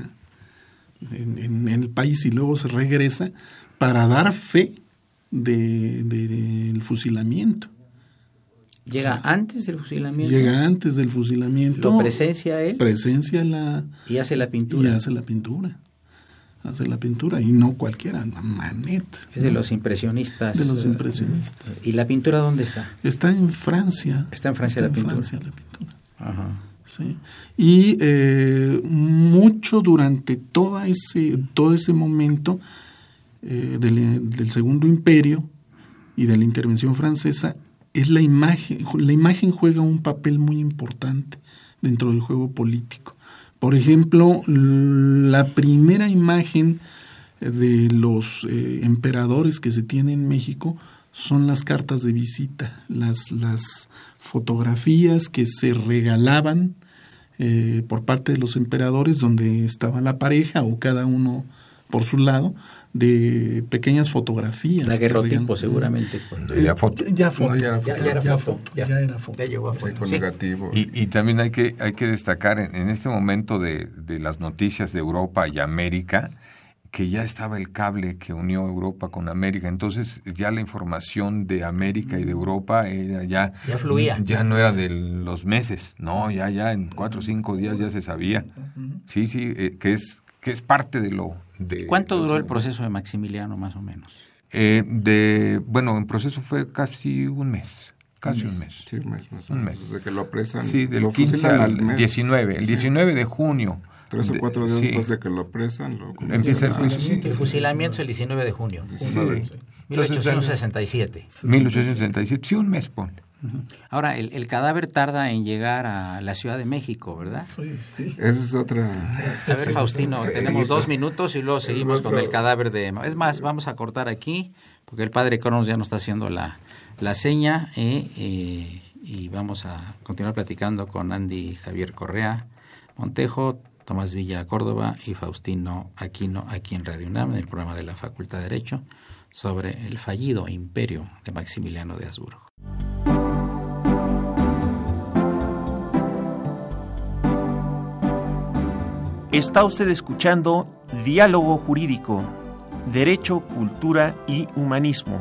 Speaker 5: en, en- en el país y luego se regresa para dar fe del de, del fusilamiento.
Speaker 3: Llega antes del fusilamiento.
Speaker 5: Llega antes del fusilamiento.
Speaker 3: Lo presencia él
Speaker 5: Presencia la,
Speaker 3: y hace la
Speaker 5: y
Speaker 3: pintura.
Speaker 5: hace la pintura. Hace la pintura y no cualquiera, Manet.
Speaker 3: Es de
Speaker 5: ¿no?
Speaker 3: los impresionistas.
Speaker 5: De los
Speaker 3: eh,
Speaker 5: impresionistas.
Speaker 3: ¿Y la pintura dónde está?
Speaker 5: Está en Francia.
Speaker 3: Está en Francia la pintura.
Speaker 5: Francia la pintura.
Speaker 3: Ajá.
Speaker 5: Sí. Y eh, mucho durante toda ese, todo ese momento eh, del, del Segundo Imperio y de la intervención francesa, es la imagen, la imagen juega un papel muy importante dentro del juego político. Por ejemplo, la primera imagen de los eh, emperadores que se tiene en México son las cartas de visita, las, las fotografías que se regalaban eh, por parte de los emperadores donde estaba la pareja o cada uno por su lado de pequeñas fotografías.
Speaker 3: La
Speaker 5: que
Speaker 3: guerrotipo
Speaker 5: regalan-
Speaker 3: seguramente.
Speaker 5: Eh,
Speaker 6: Ya foto.
Speaker 5: Ya foto.
Speaker 4: No, ya foto.
Speaker 3: ya era foto. Ya,
Speaker 5: era foto.
Speaker 3: Ya llegó a foto. Sí.
Speaker 4: negativo.
Speaker 6: Y, y también hay que, hay que destacar en, en este momento de, de las noticias de Europa y América, que ya estaba el cable que unió Europa con América. Entonces ya la información de América y de Europa era ya,
Speaker 3: Ya fluía.
Speaker 6: Ya no era de los meses, no, ya, ya en cuatro o cinco días ya se sabía. Sí, sí, eh, que es que es parte de lo... De,
Speaker 3: ¿Cuánto duró el proceso de Maximiliano más o menos?
Speaker 6: Eh, de, bueno, el proceso fue casi un mes, casi un mes.
Speaker 4: Sí, un mes, más o
Speaker 6: Un
Speaker 4: menos.
Speaker 6: mes.
Speaker 4: Desde que lo apresan.
Speaker 6: Sí, del
Speaker 4: lo
Speaker 6: 15
Speaker 4: fusilan
Speaker 6: al
Speaker 4: mes.
Speaker 6: 19, el
Speaker 4: Sí.
Speaker 6: 19 de junio.
Speaker 4: Tres o cuatro días
Speaker 6: sí.
Speaker 4: después de que lo apresan. Lo
Speaker 6: Empieza el juicio, sí.
Speaker 3: El fusilamiento es el 19 de junio.
Speaker 6: Sí.
Speaker 3: 1867.
Speaker 6: 1867, sí, un mes, ponle.
Speaker 3: Ahora, el, el cadáver tarda en llegar a la Ciudad de México, ¿verdad?
Speaker 4: Esa es otra.
Speaker 3: A ver, Faustino, tenemos dos minutos y luego seguimos con el cadáver de... Es más, vamos a cortar aquí, porque el padre Cronos ya nos está haciendo la, la seña, eh, eh, y vamos a continuar platicando con Andy Javier Correa Montejo, Tomás Villa Córdoba y Faustino Aquino, aquí en Radio UNAM, en el programa de la Facultad de Derecho, sobre el fallido imperio de Maximiliano de Habsburgo.
Speaker 1: Está usted escuchando Diálogo Jurídico, Derecho, Cultura y Humanismo.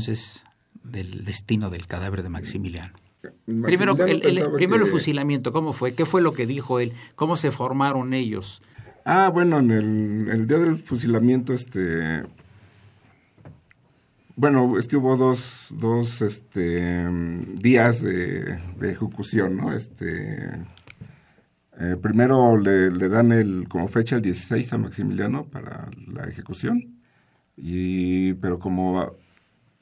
Speaker 7: Entonces
Speaker 3: del destino del cadáver de Maximiliano.
Speaker 4: Maximiliano
Speaker 3: Primero, el, primero el fusilamiento, ¿cómo fue? ¿Qué fue lo que dijo él? ¿Cómo se formaron ellos?
Speaker 4: Ah, bueno, en el, el día del fusilamiento, este... Bueno, es que hubo dos, dos este, días de, de ejecución, ¿no? Este, eh, primero le, le dan el, como fecha el 16 a Maximiliano para la ejecución, y, pero como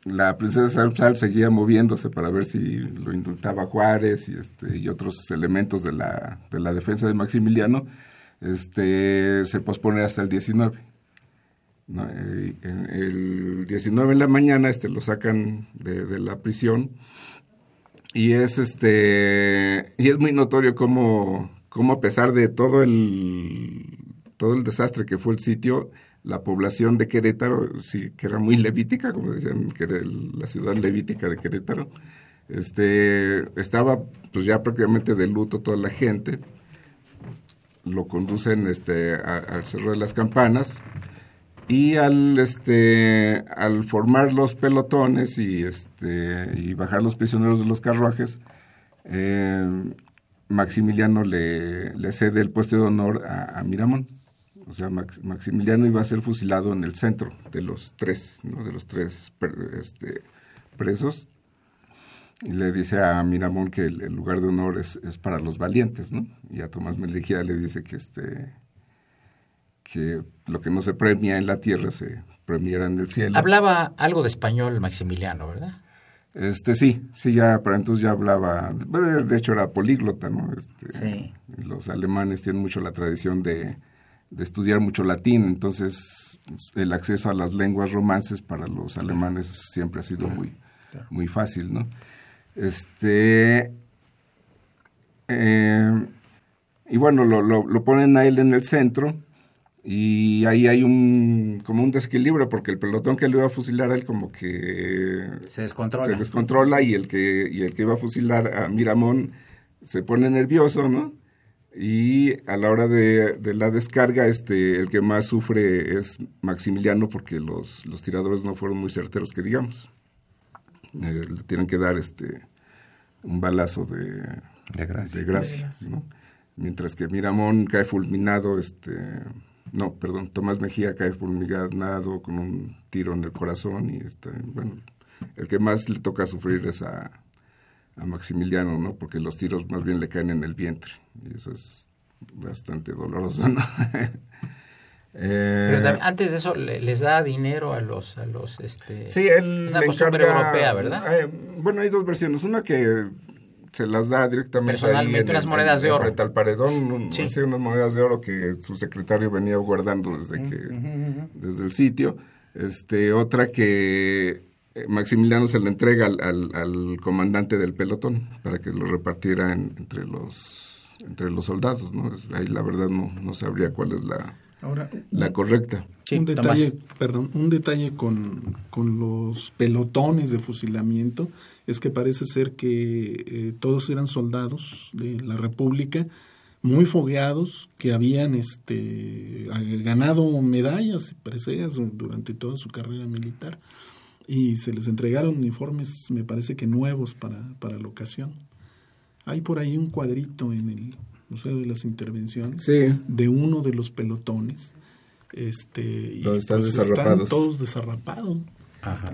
Speaker 4: la princesa Salazar seguía moviéndose para ver si lo indultaba Juárez y, este, y otros elementos de la, de la defensa de Maximiliano, este, se pospone hasta el 19. ¿no? Eh, el 19 en la mañana este, lo sacan de, de la prisión y es este y es muy notorio cómo, cómo a pesar de todo el todo el desastre que fue el sitio la población de Querétaro sí que era muy levítica como decían que la ciudad levítica de Querétaro este estaba pues ya prácticamente de luto toda la gente. Lo conducen este al cerro de las campanas y al este al formar los pelotones y este y bajar los prisioneros de los carruajes eh, Maximiliano le, le cede el puesto de honor a Miramón o sea Max- Maximiliano iba a ser fusilado en el centro de los tres ¿no? de los tres este, presos y le dice a Miramón que el, el lugar de honor es, es para los valientes no y a Tomás Mejía le dice que este que lo que no se premia en la tierra se premiará en el cielo.
Speaker 3: Hablaba algo de español Maximiliano, ¿verdad?
Speaker 4: Este sí, sí ya para entonces ya hablaba, de hecho era políglota, ¿no? Este,
Speaker 3: Sí.
Speaker 4: Los alemanes tienen mucho la tradición de, de estudiar mucho latín, entonces el acceso a las lenguas romances para los alemanes siempre ha sido muy, muy fácil, ¿no? Este eh, y bueno, lo, lo, lo ponen a él en el centro y ahí hay un como un desequilibrio porque el pelotón que le iba a fusilar a él como que
Speaker 3: Se descontrola.
Speaker 4: se descontrola y el que y el que iba a fusilar a Miramón se pone nervioso, ¿no? Y a la hora de, de la descarga, este, el que más sufre es Maximiliano porque los, los tiradores no fueron muy certeros, que digamos. Eh, le tienen que dar este un balazo de,
Speaker 6: De gracia.
Speaker 4: de gracia, ¿no? Mientras que Miramón cae fulminado, este, no, perdón, Tomás Mejía cae fulminado con un tiro en el corazón y este, bueno, el que más le toca sufrir es a, a Maximiliano, ¿no? Porque los tiros más bien le caen en el vientre y eso es bastante doloroso, ¿no? [laughs] Eh,
Speaker 3: Pero también, antes de eso le- les da dinero a los a los este
Speaker 4: Sí, él
Speaker 3: es una
Speaker 4: le
Speaker 3: costumbre
Speaker 4: encarga-
Speaker 3: europea, ¿verdad?
Speaker 4: eh, bueno, hay dos versiones. Una que se las da directamente
Speaker 3: Personalmente,
Speaker 4: en
Speaker 3: unas monedas
Speaker 4: en-
Speaker 3: de oro.
Speaker 4: frente al paredón, un-
Speaker 3: Sí.
Speaker 4: unas monedas de oro que su secretario venía guardando desde que desde el sitio. Este, otra que Maximiliano se le entrega al, al- al comandante del pelotón para que lo repartiera en- entre los entre los soldados, ¿no? Es- ahí la verdad no, no sabría cuál es la,
Speaker 5: Ahora,
Speaker 4: la correcta.
Speaker 3: Sí,
Speaker 5: un
Speaker 3: Tomás.
Speaker 5: detalle, perdón, un detalle con, con los pelotones de fusilamiento es que parece ser que eh, todos eran soldados de la República muy fogueados que habían este a- ganado medallas preseas durante toda su carrera militar y se les entregaron uniformes me parece que nuevos para, para la ocasión. Hay por ahí un cuadrito en el Museo de las Intervenciones
Speaker 4: Sí.
Speaker 5: de uno de los pelotones. Este, y
Speaker 4: están
Speaker 5: pues están todos desarrapados.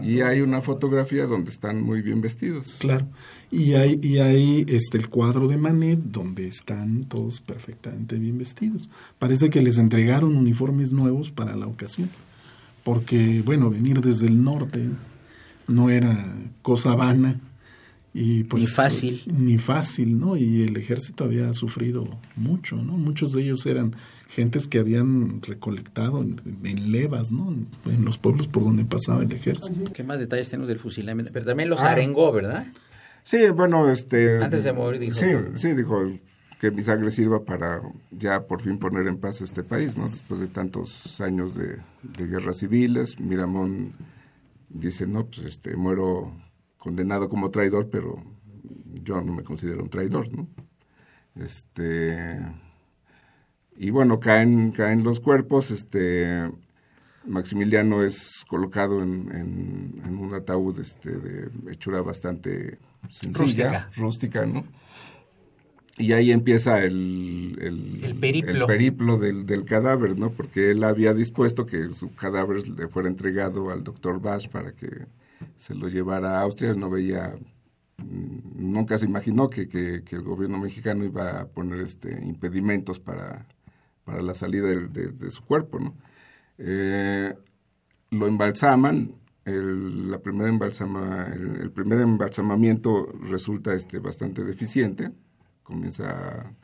Speaker 4: Y hay una fotografía donde están muy bien vestidos.
Speaker 5: Claro. Y hay, y hay este, el cuadro de Manet donde están todos perfectamente bien vestidos. Parece que les entregaron uniformes nuevos para la ocasión. Porque, bueno, venir desde el norte no era cosa vana. Y pues,
Speaker 3: Ni fácil.
Speaker 5: Ni fácil, ¿no? Y el ejército había sufrido mucho, ¿no? Muchos de ellos eran gentes que habían recolectado en, en levas, ¿no? En, en los pueblos por donde pasaba el ejército.
Speaker 3: ¿Qué más detalles tenemos del fusilamiento? Pero también los
Speaker 4: Ah.
Speaker 3: arengó, ¿verdad?
Speaker 4: Sí, bueno, este...
Speaker 3: Antes de morir dijo-
Speaker 4: Sí, sí, dijo que mi sangre sirva para ya por fin poner en paz este país, ¿no? Después de tantos años de, de guerras civiles, Miramón dice, no, pues este, muero condenado como traidor, pero yo no me considero un traidor, ¿no? Este... Y bueno, caen, caen los cuerpos, este... Maximiliano es colocado en, en- en un ataúd este, de hechura bastante sencilla,
Speaker 3: Rústica.
Speaker 4: rústica, ¿no? Y ahí empieza el, el,
Speaker 3: El periplo.
Speaker 4: el periplo del, del cadáver, ¿no? Porque él había dispuesto que su cadáver le fuera entregado al doctor Bach para que se lo llevara a Austria. No veía, mm, nunca se imaginó que, que- que el gobierno mexicano iba a poner este impedimentos para, para la salida de, de- de su cuerpo, ¿no? Eh, lo embalsaman, el, la primera embalsama, el, el primer embalsamamiento resulta este, bastante deficiente, comienza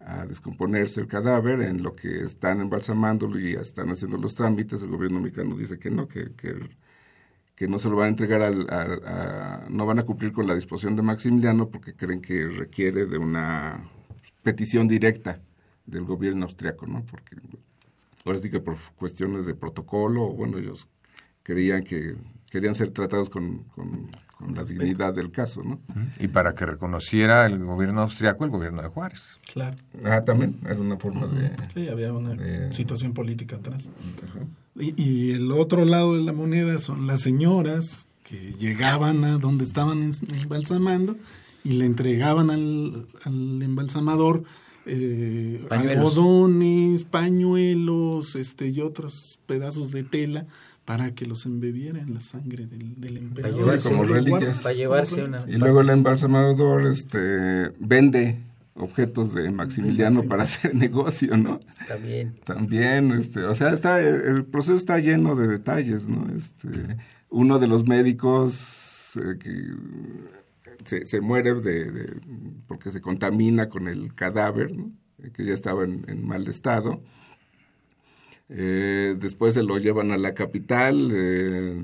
Speaker 4: a, descomponerse el cadáver, en lo que están embalsamándolo y están haciendo los trámites, el gobierno mexicano dice que no, que, que, que no se lo van a entregar, al, a- no van a cumplir con la disposición de Maximiliano porque creen que requiere de una petición directa del gobierno austriaco, ¿no? Porque ahora sí que por cuestiones de protocolo, bueno, ellos querían que querían ser tratados con, con- con la dignidad del caso, ¿no?
Speaker 6: Y para que reconociera el gobierno austriaco el gobierno de Juárez.
Speaker 5: Claro.
Speaker 4: Ah, también era una forma de...
Speaker 5: Sí, había una situación política atrás. Y, y el otro lado de la moneda son las señoras que llegaban a donde estaban embalsamando y le entregaban al, al embalsamador eh,
Speaker 3: Pañuelos.
Speaker 5: algodones, pañuelos este, y otros pedazos de tela para que los embebiera en la sangre del, del emperador.
Speaker 4: llevarse- como reliquias.
Speaker 3: Para llevarse una...
Speaker 4: Y luego el embalsamador este, vende objetos de Maximiliano para hacer negocio, ¿no?
Speaker 3: Bien.
Speaker 4: También, este, o sea, está el proceso está lleno de detalles, ¿no? Este, uno de los médicos eh, que se, se muere de, de- porque se contamina con el cadáver, ¿no? que ya estaba en, en mal estado. Eh, después se lo llevan a la capital. eh,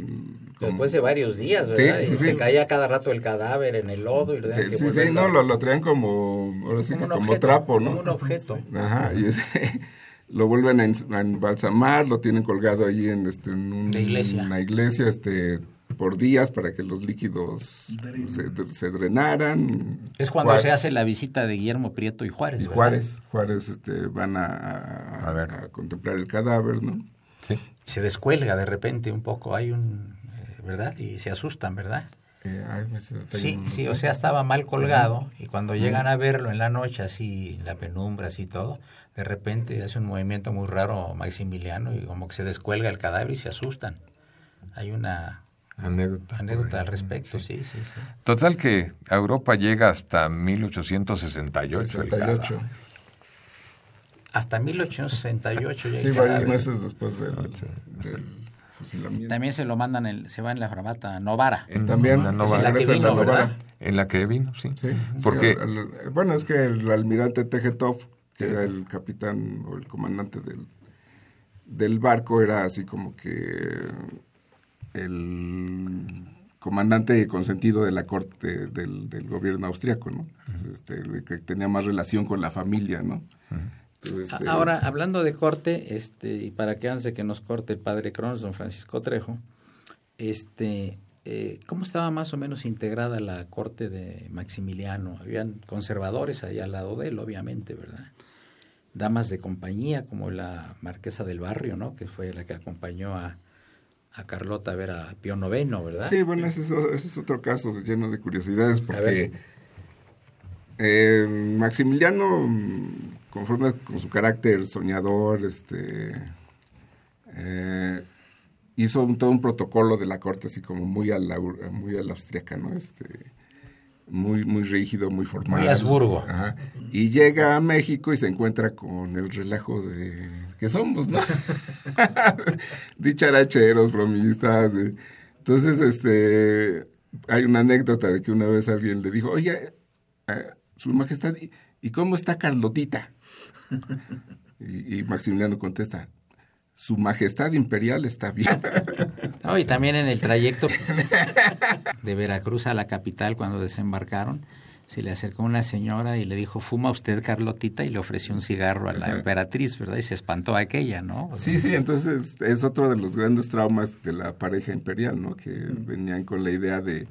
Speaker 4: como-
Speaker 3: Después de varios días,
Speaker 4: Sí,
Speaker 3: ¿verdad?
Speaker 4: sí,
Speaker 3: Y
Speaker 4: sí.
Speaker 3: se caía cada rato el cadáver en el lodo y lo
Speaker 4: Sí, sí, sí, no, lo, lo traían como, ahora sí
Speaker 3: un
Speaker 4: como
Speaker 3: objeto,
Speaker 4: trapo, ¿no?
Speaker 3: como un objeto.
Speaker 4: Ajá, y ese- [laughs] lo vuelven a, embalsamar, lo tienen colgado allí en, este, en un-
Speaker 3: iglesia.
Speaker 4: una iglesia este, por días para que los líquidos se, se drenaran.
Speaker 3: Es cuando
Speaker 4: Juárez-
Speaker 3: se hace la visita de Guillermo Prieto y Juárez,
Speaker 4: y
Speaker 3: ¿verdad?
Speaker 4: Juárez, Juárez este, van a, a-
Speaker 6: A ver.
Speaker 4: a contemplar el cadáver, ¿no?
Speaker 6: Sí.
Speaker 3: Se descuelga de repente un poco, hay un... eh, ¿Verdad? Y se asustan, ¿verdad?
Speaker 4: Eh, ay,
Speaker 3: Sí, sí,
Speaker 4: sé.
Speaker 3: o sea, estaba mal colgado y cuando llegan a verlo en la noche, así, en la penumbra, así todo, de repente hace un movimiento muy raro Maximiliano y como que se descuelga el cadáver y se asustan. Hay una
Speaker 6: Anécdota.
Speaker 3: anécdota al respecto, sí, sí, sí.
Speaker 6: Total que a Europa llega hasta 1868 el
Speaker 4: 68.
Speaker 6: cadáver.
Speaker 3: Hasta 1868 ya
Speaker 4: Sí,
Speaker 3: el
Speaker 4: varios meses después del, del fusilamiento.
Speaker 3: También se lo mandan, el, se va en la fragata Novara.
Speaker 6: En
Speaker 4: También
Speaker 6: la Novara.
Speaker 3: la que
Speaker 4: regresa en
Speaker 6: la que vino, sí.
Speaker 4: Sí,
Speaker 6: Porque
Speaker 4: bueno, es que el almirante Tejetov, que era el capitán o el comandante del, del barco, era así como que el comandante consentido de la corte del, del gobierno austriaco, ¿no? Este, el que tenía más relación con la familia, ¿no? Entonces, este,
Speaker 3: Ahora, hablando de corte, este, y para que antes de que nos corte el padre Cronos, don Francisco Trejo, este, eh, ¿cómo estaba más o menos integrada la corte de Maximiliano? Habían conservadores ahí al lado de él, obviamente, ¿verdad? Damas de compañía, como la marquesa del barrio, ¿no? Que fue la que acompañó a, a Carlota a ver a Pío IX, ¿verdad?
Speaker 4: Sí, bueno, ese es, ese es otro caso lleno de curiosidades porque eh, Maximiliano, conforme con su carácter soñador, este, eh, hizo un- todo un protocolo de la corte así como muy a la, muy a la austriaca, ¿no? Este, muy, muy rígido, muy formal.
Speaker 3: Muy Habsburgo.
Speaker 4: Ajá. Y llega a México y se encuentra con el relajo de que somos, ¿no? [laughs] Dicharacheros, bromistas. de- Entonces, este, hay una anécdota de que una vez alguien le dijo, oye, eh, su majestad, ¿y- ¿y cómo está Carlotita? Y, y Maximiliano contesta, su majestad imperial está bien. [laughs]
Speaker 3: No, y también en el trayecto de Veracruz a la capital, cuando desembarcaron, se le acercó una señora y le dijo, fuma usted, Carlotita, y le ofreció un cigarro a la
Speaker 4: Ajá.
Speaker 3: emperatriz, ¿verdad? Y se espantó aquella, ¿no?
Speaker 4: Sí, sí, entonces es otro de los grandes traumas de la pareja imperial, ¿no? Que venían con la idea de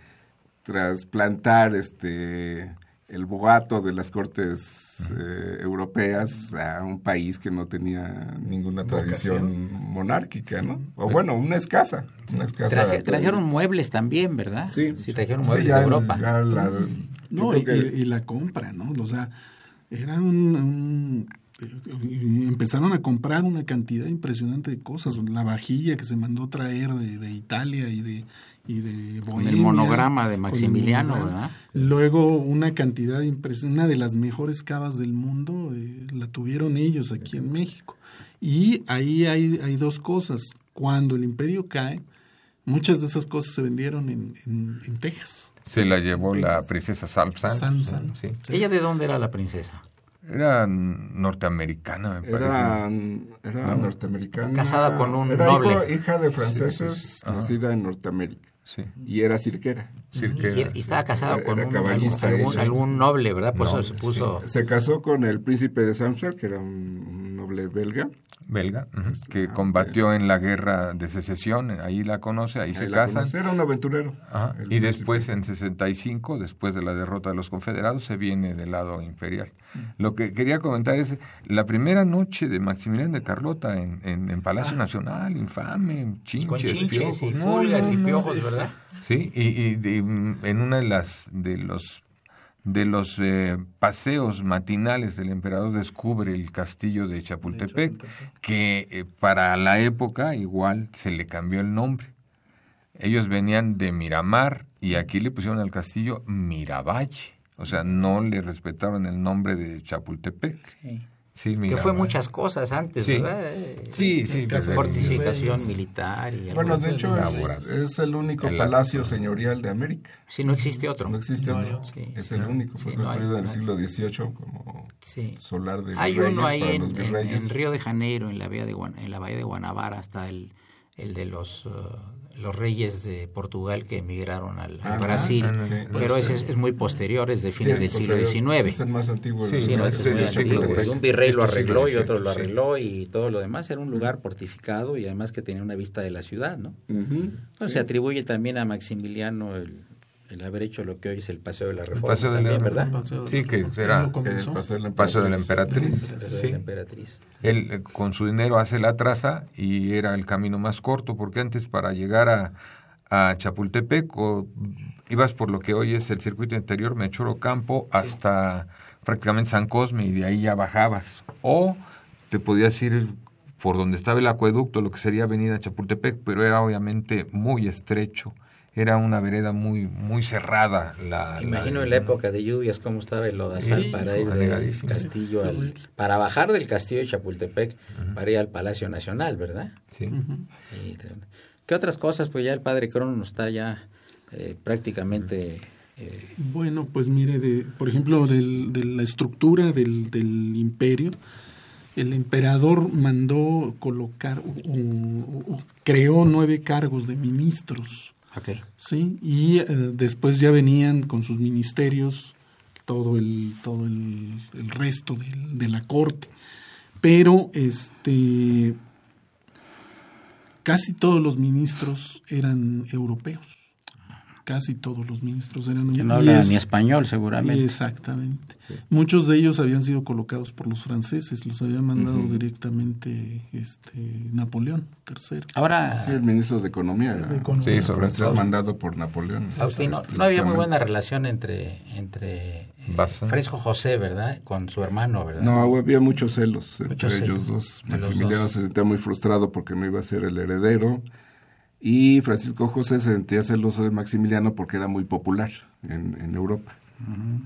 Speaker 4: trasplantar este el boato de las cortes eh, europeas a un país que no tenía ninguna tradición monárquica, ¿no? O bueno, una escasa. Una escasa
Speaker 3: Traje- trajeron muebles también, ¿verdad?
Speaker 4: Sí.
Speaker 3: Sí, trajeron
Speaker 4: Sí,
Speaker 3: muebles
Speaker 4: ya
Speaker 3: de Europa.
Speaker 4: ya la-
Speaker 5: No, y,
Speaker 4: que-
Speaker 5: la compra, ¿no? O sea, era un... empezaron a comprar una cantidad impresionante de cosas. La vajilla que se mandó traer de, de Italia y de, y de
Speaker 3: Con el
Speaker 5: Bohemia,
Speaker 3: monograma de Maximiliano,
Speaker 5: monograma.
Speaker 3: ¿verdad?
Speaker 5: Luego una cantidad impresionante, una de las mejores cavas del mundo, eh, la tuvieron ellos aquí en México. Y ahí hay, hay dos cosas. Cuando el imperio cae, muchas de esas cosas se vendieron en, en, en Texas.
Speaker 6: Se la llevó la princesa Salzan.
Speaker 5: Salzan.
Speaker 6: Sí.
Speaker 3: ¿Ella de dónde era la princesa?
Speaker 6: Era norteamericana, me parece.
Speaker 4: Era, era norteamericana.
Speaker 3: Casada con un
Speaker 4: era
Speaker 3: noble.
Speaker 4: hijo- hija de franceses, nacida en Norteamérica.
Speaker 6: Sí.
Speaker 4: Y era cirquera.
Speaker 6: Cirquera.
Speaker 3: Y, era- y estaba casado
Speaker 4: Era
Speaker 3: con un,
Speaker 4: caballista
Speaker 3: algún, noble, ¿verdad? Por
Speaker 6: Noble,
Speaker 3: eso se puso...
Speaker 4: Se casó con el príncipe de Samsel, que era un, un noble belga.
Speaker 6: belga, ujú, que
Speaker 4: Ah,
Speaker 6: combatió en la guerra de secesión, ahí la conoce, ahí, se
Speaker 4: Ahí
Speaker 6: casan.
Speaker 4: Era un aventurero.
Speaker 6: Ajá, Y
Speaker 4: príncipe.
Speaker 6: después en 65, después de la derrota de los confederados, se viene del lado imperial. Lo que quería comentar es la primera noche de Maximiliano de Carlota en, en, en Palacio Nacional, infame, chinches,
Speaker 3: Con chinches
Speaker 6: piojos.
Speaker 3: y
Speaker 6: No,
Speaker 3: pulgas
Speaker 6: no,
Speaker 3: y
Speaker 6: no,
Speaker 3: piojos, ¿verdad?
Speaker 6: Sí, y, y mm, en una de las de los de los eh, paseos matinales del emperador descubre el castillo de Chapultepec, que eh, para la época igual se le cambió el nombre. Ellos venían de Miramar y aquí le pusieron al castillo Miravalle. O sea, no le respetaron el nombre de Chapultepec. Sí,
Speaker 3: Que fue muchas cosas antes,
Speaker 6: Sí.
Speaker 3: ¿verdad?
Speaker 6: Sí, sí.
Speaker 5: Casa
Speaker 6: pero-
Speaker 3: Fortificación militar y
Speaker 4: Bueno, de hecho, es, el único
Speaker 6: El-
Speaker 4: palacio señorial de América.
Speaker 3: Sí, no existe otro.
Speaker 4: No existe otro.
Speaker 3: Sí,
Speaker 4: es
Speaker 3: sí.
Speaker 4: el único. Fue
Speaker 3: Sí, no hay-
Speaker 4: construido en el siglo XVIII como
Speaker 3: Sí.
Speaker 4: solar de
Speaker 3: Hay
Speaker 4: virreyes
Speaker 3: uno ahí
Speaker 4: para
Speaker 3: en,
Speaker 4: los
Speaker 3: en-
Speaker 4: virreyes.
Speaker 3: en Río de Janeiro, en la, bahía de, Guan- en la bahía de Guanabara, hasta el, el de los, uh, los reyes de Portugal que emigraron al, Brasil.
Speaker 4: ah, sí.
Speaker 3: Pero ese es, es muy posterior, es de fines
Speaker 4: es
Speaker 3: del siglo. XIX.
Speaker 4: Es el más antiguo.
Speaker 6: Sí,
Speaker 3: no, es muy antiguo. un virrey lo
Speaker 6: Este
Speaker 3: arregló y otro lo arregló y todo lo demás. Era un lugar fortificado y además que tenía una vista de la ciudad, ¿no? Bueno, Se atribuye también a Maximiliano el, el haber hecho lo que hoy es el Paseo de la
Speaker 6: El
Speaker 3: Reforma
Speaker 6: paseo de la
Speaker 3: también, ¿verdad?
Speaker 5: Paseo de-
Speaker 6: Sí, que
Speaker 5: ¿Quién
Speaker 6: será?
Speaker 4: El paseo de la
Speaker 6: paso de la
Speaker 4: emperatriz.
Speaker 6: emperatriz.
Speaker 3: Paseo de
Speaker 6: Sí.
Speaker 3: la emperatriz.
Speaker 6: Él eh, con su dinero hace la traza y era el camino más corto, porque antes para llegar a, a Chapultepec o, ibas por lo que hoy es el circuito interior Mechoro Campo hasta prácticamente San Cosme y de ahí ya bajabas. O te podías ir por donde estaba el acueducto, lo que sería Avenida Chapultepec, pero era obviamente muy estrecho. Era una vereda muy muy cerrada. La,
Speaker 3: Imagino
Speaker 6: la-
Speaker 3: en la época de lluvias cómo estaba el lodazal
Speaker 6: Sí,
Speaker 3: para ir del castillo al, para bajar del castillo de Chapultepec para ir al Palacio Nacional, ¿verdad?
Speaker 6: Sí.
Speaker 3: Y. ¿Qué otras cosas? Pues ya el padre Crono está ya eh, prácticamente eh,
Speaker 5: Bueno, pues mire, de, por ejemplo, del- de la estructura del, del imperio, el emperador mandó colocar, o, o- o creó nueve cargos de ministros,
Speaker 3: ok.
Speaker 5: ¿sí? Y eh, después ya venían con sus ministerios todo el, todo el, resto del- de la corte. Pero, este, casi todos los ministros eran europeos. Casi todos los ministros eran
Speaker 3: Que no
Speaker 5: y
Speaker 3: habla
Speaker 5: es-
Speaker 3: ni español seguramente.
Speaker 5: Exactamente. Muchos de ellos habían sido colocados por los franceses, los había mandado directamente este Napoleón III.
Speaker 3: Ahora,
Speaker 4: Sí, el ministro de Economía. era
Speaker 6: Sí, sobre
Speaker 4: francés,
Speaker 6: todo.
Speaker 4: mandado por Napoleón.
Speaker 3: Faustino, no había muy buena relación entre, entre eh. Fresco José, ¿verdad? Con su hermano, ¿verdad?
Speaker 4: No, había muchos celos entre
Speaker 3: Muchos celos
Speaker 4: ellos dos.
Speaker 3: de
Speaker 4: Maximiliano se sentía muy frustrado porque no iba a ser el heredero. Y Francisco José se sentía celoso de Maximiliano porque era muy popular en, en Europa.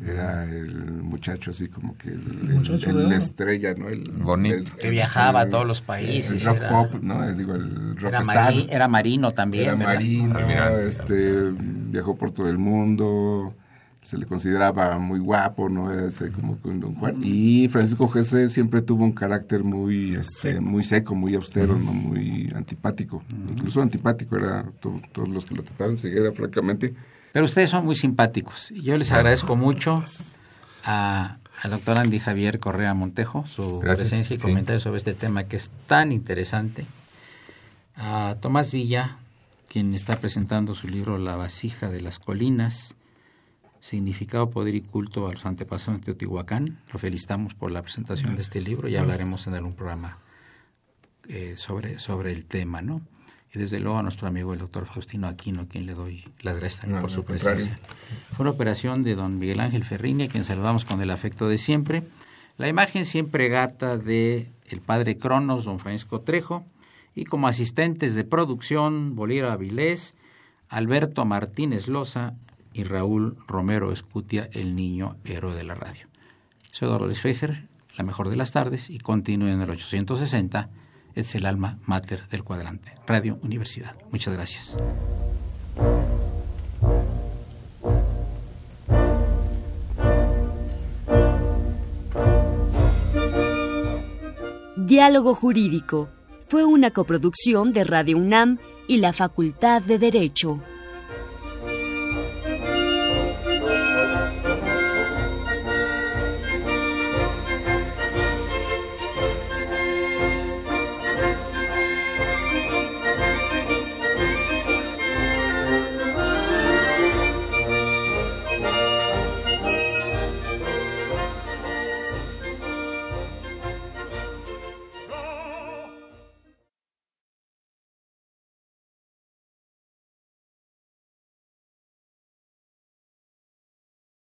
Speaker 4: Era el muchacho así como que el, el-
Speaker 5: muchacho
Speaker 4: el
Speaker 5: de oro.
Speaker 4: estrella, ¿no? El,
Speaker 6: Bonito.
Speaker 4: el-
Speaker 3: Que viajaba
Speaker 4: el-
Speaker 3: a todos los países,
Speaker 4: El rock
Speaker 3: era-
Speaker 4: pop, ¿no? El, digo, el
Speaker 3: era,
Speaker 4: rockstar.
Speaker 3: mari- era marino también,
Speaker 4: Era
Speaker 3: ¿verdad?
Speaker 4: marino,
Speaker 6: Almirante.
Speaker 4: este, viajó por todo el mundo, se le consideraba muy guapo, ¿no? Ese, como un Don Juan. Y Francisco José siempre tuvo un carácter muy, este, muy seco, muy austero, ¿no? Muy antipático. Incluso antipático era to- todos los que lo trataban francamente.
Speaker 3: Pero ustedes son muy simpáticos. Y Yo les agradezco mucho a, al doctor Andy Javier Correa Montejo su
Speaker 6: Gracias,
Speaker 3: presencia y
Speaker 6: sí.
Speaker 3: comentarios sobre este tema que es tan interesante. A Tomás Villa, quien está presentando su libro La vasija de las colinas. Significado, poder y culto a los antepasados de Teotihuacán. Lo felicitamos por la presentación de este libro. Ya hablaremos en algún programa eh, sobre, sobre el tema, ¿no? Y desde luego a nuestro amigo el doctor Faustino Aquino, a quien le doy las gracias también por su presencia. Fue una operación de don Miguel Ángel Ferrini, a quien saludamos con el afecto de siempre. La imagen siempre gata de el padre Cronos, don Francisco Trejo, y como asistentes de producción, Bolívar Avilés, Alberto Martínez Loza y Raúl Romero Escutia, el niño héroe de la radio. Soy Dolores Fejer, la mejor de las tardes, y continúe en el 860 es el alma mater del cuadrante. Radio Universidad. Muchas gracias.
Speaker 8: Diálogo Jurídico fue una coproducción de Radio UNAM y la Facultad de Derecho.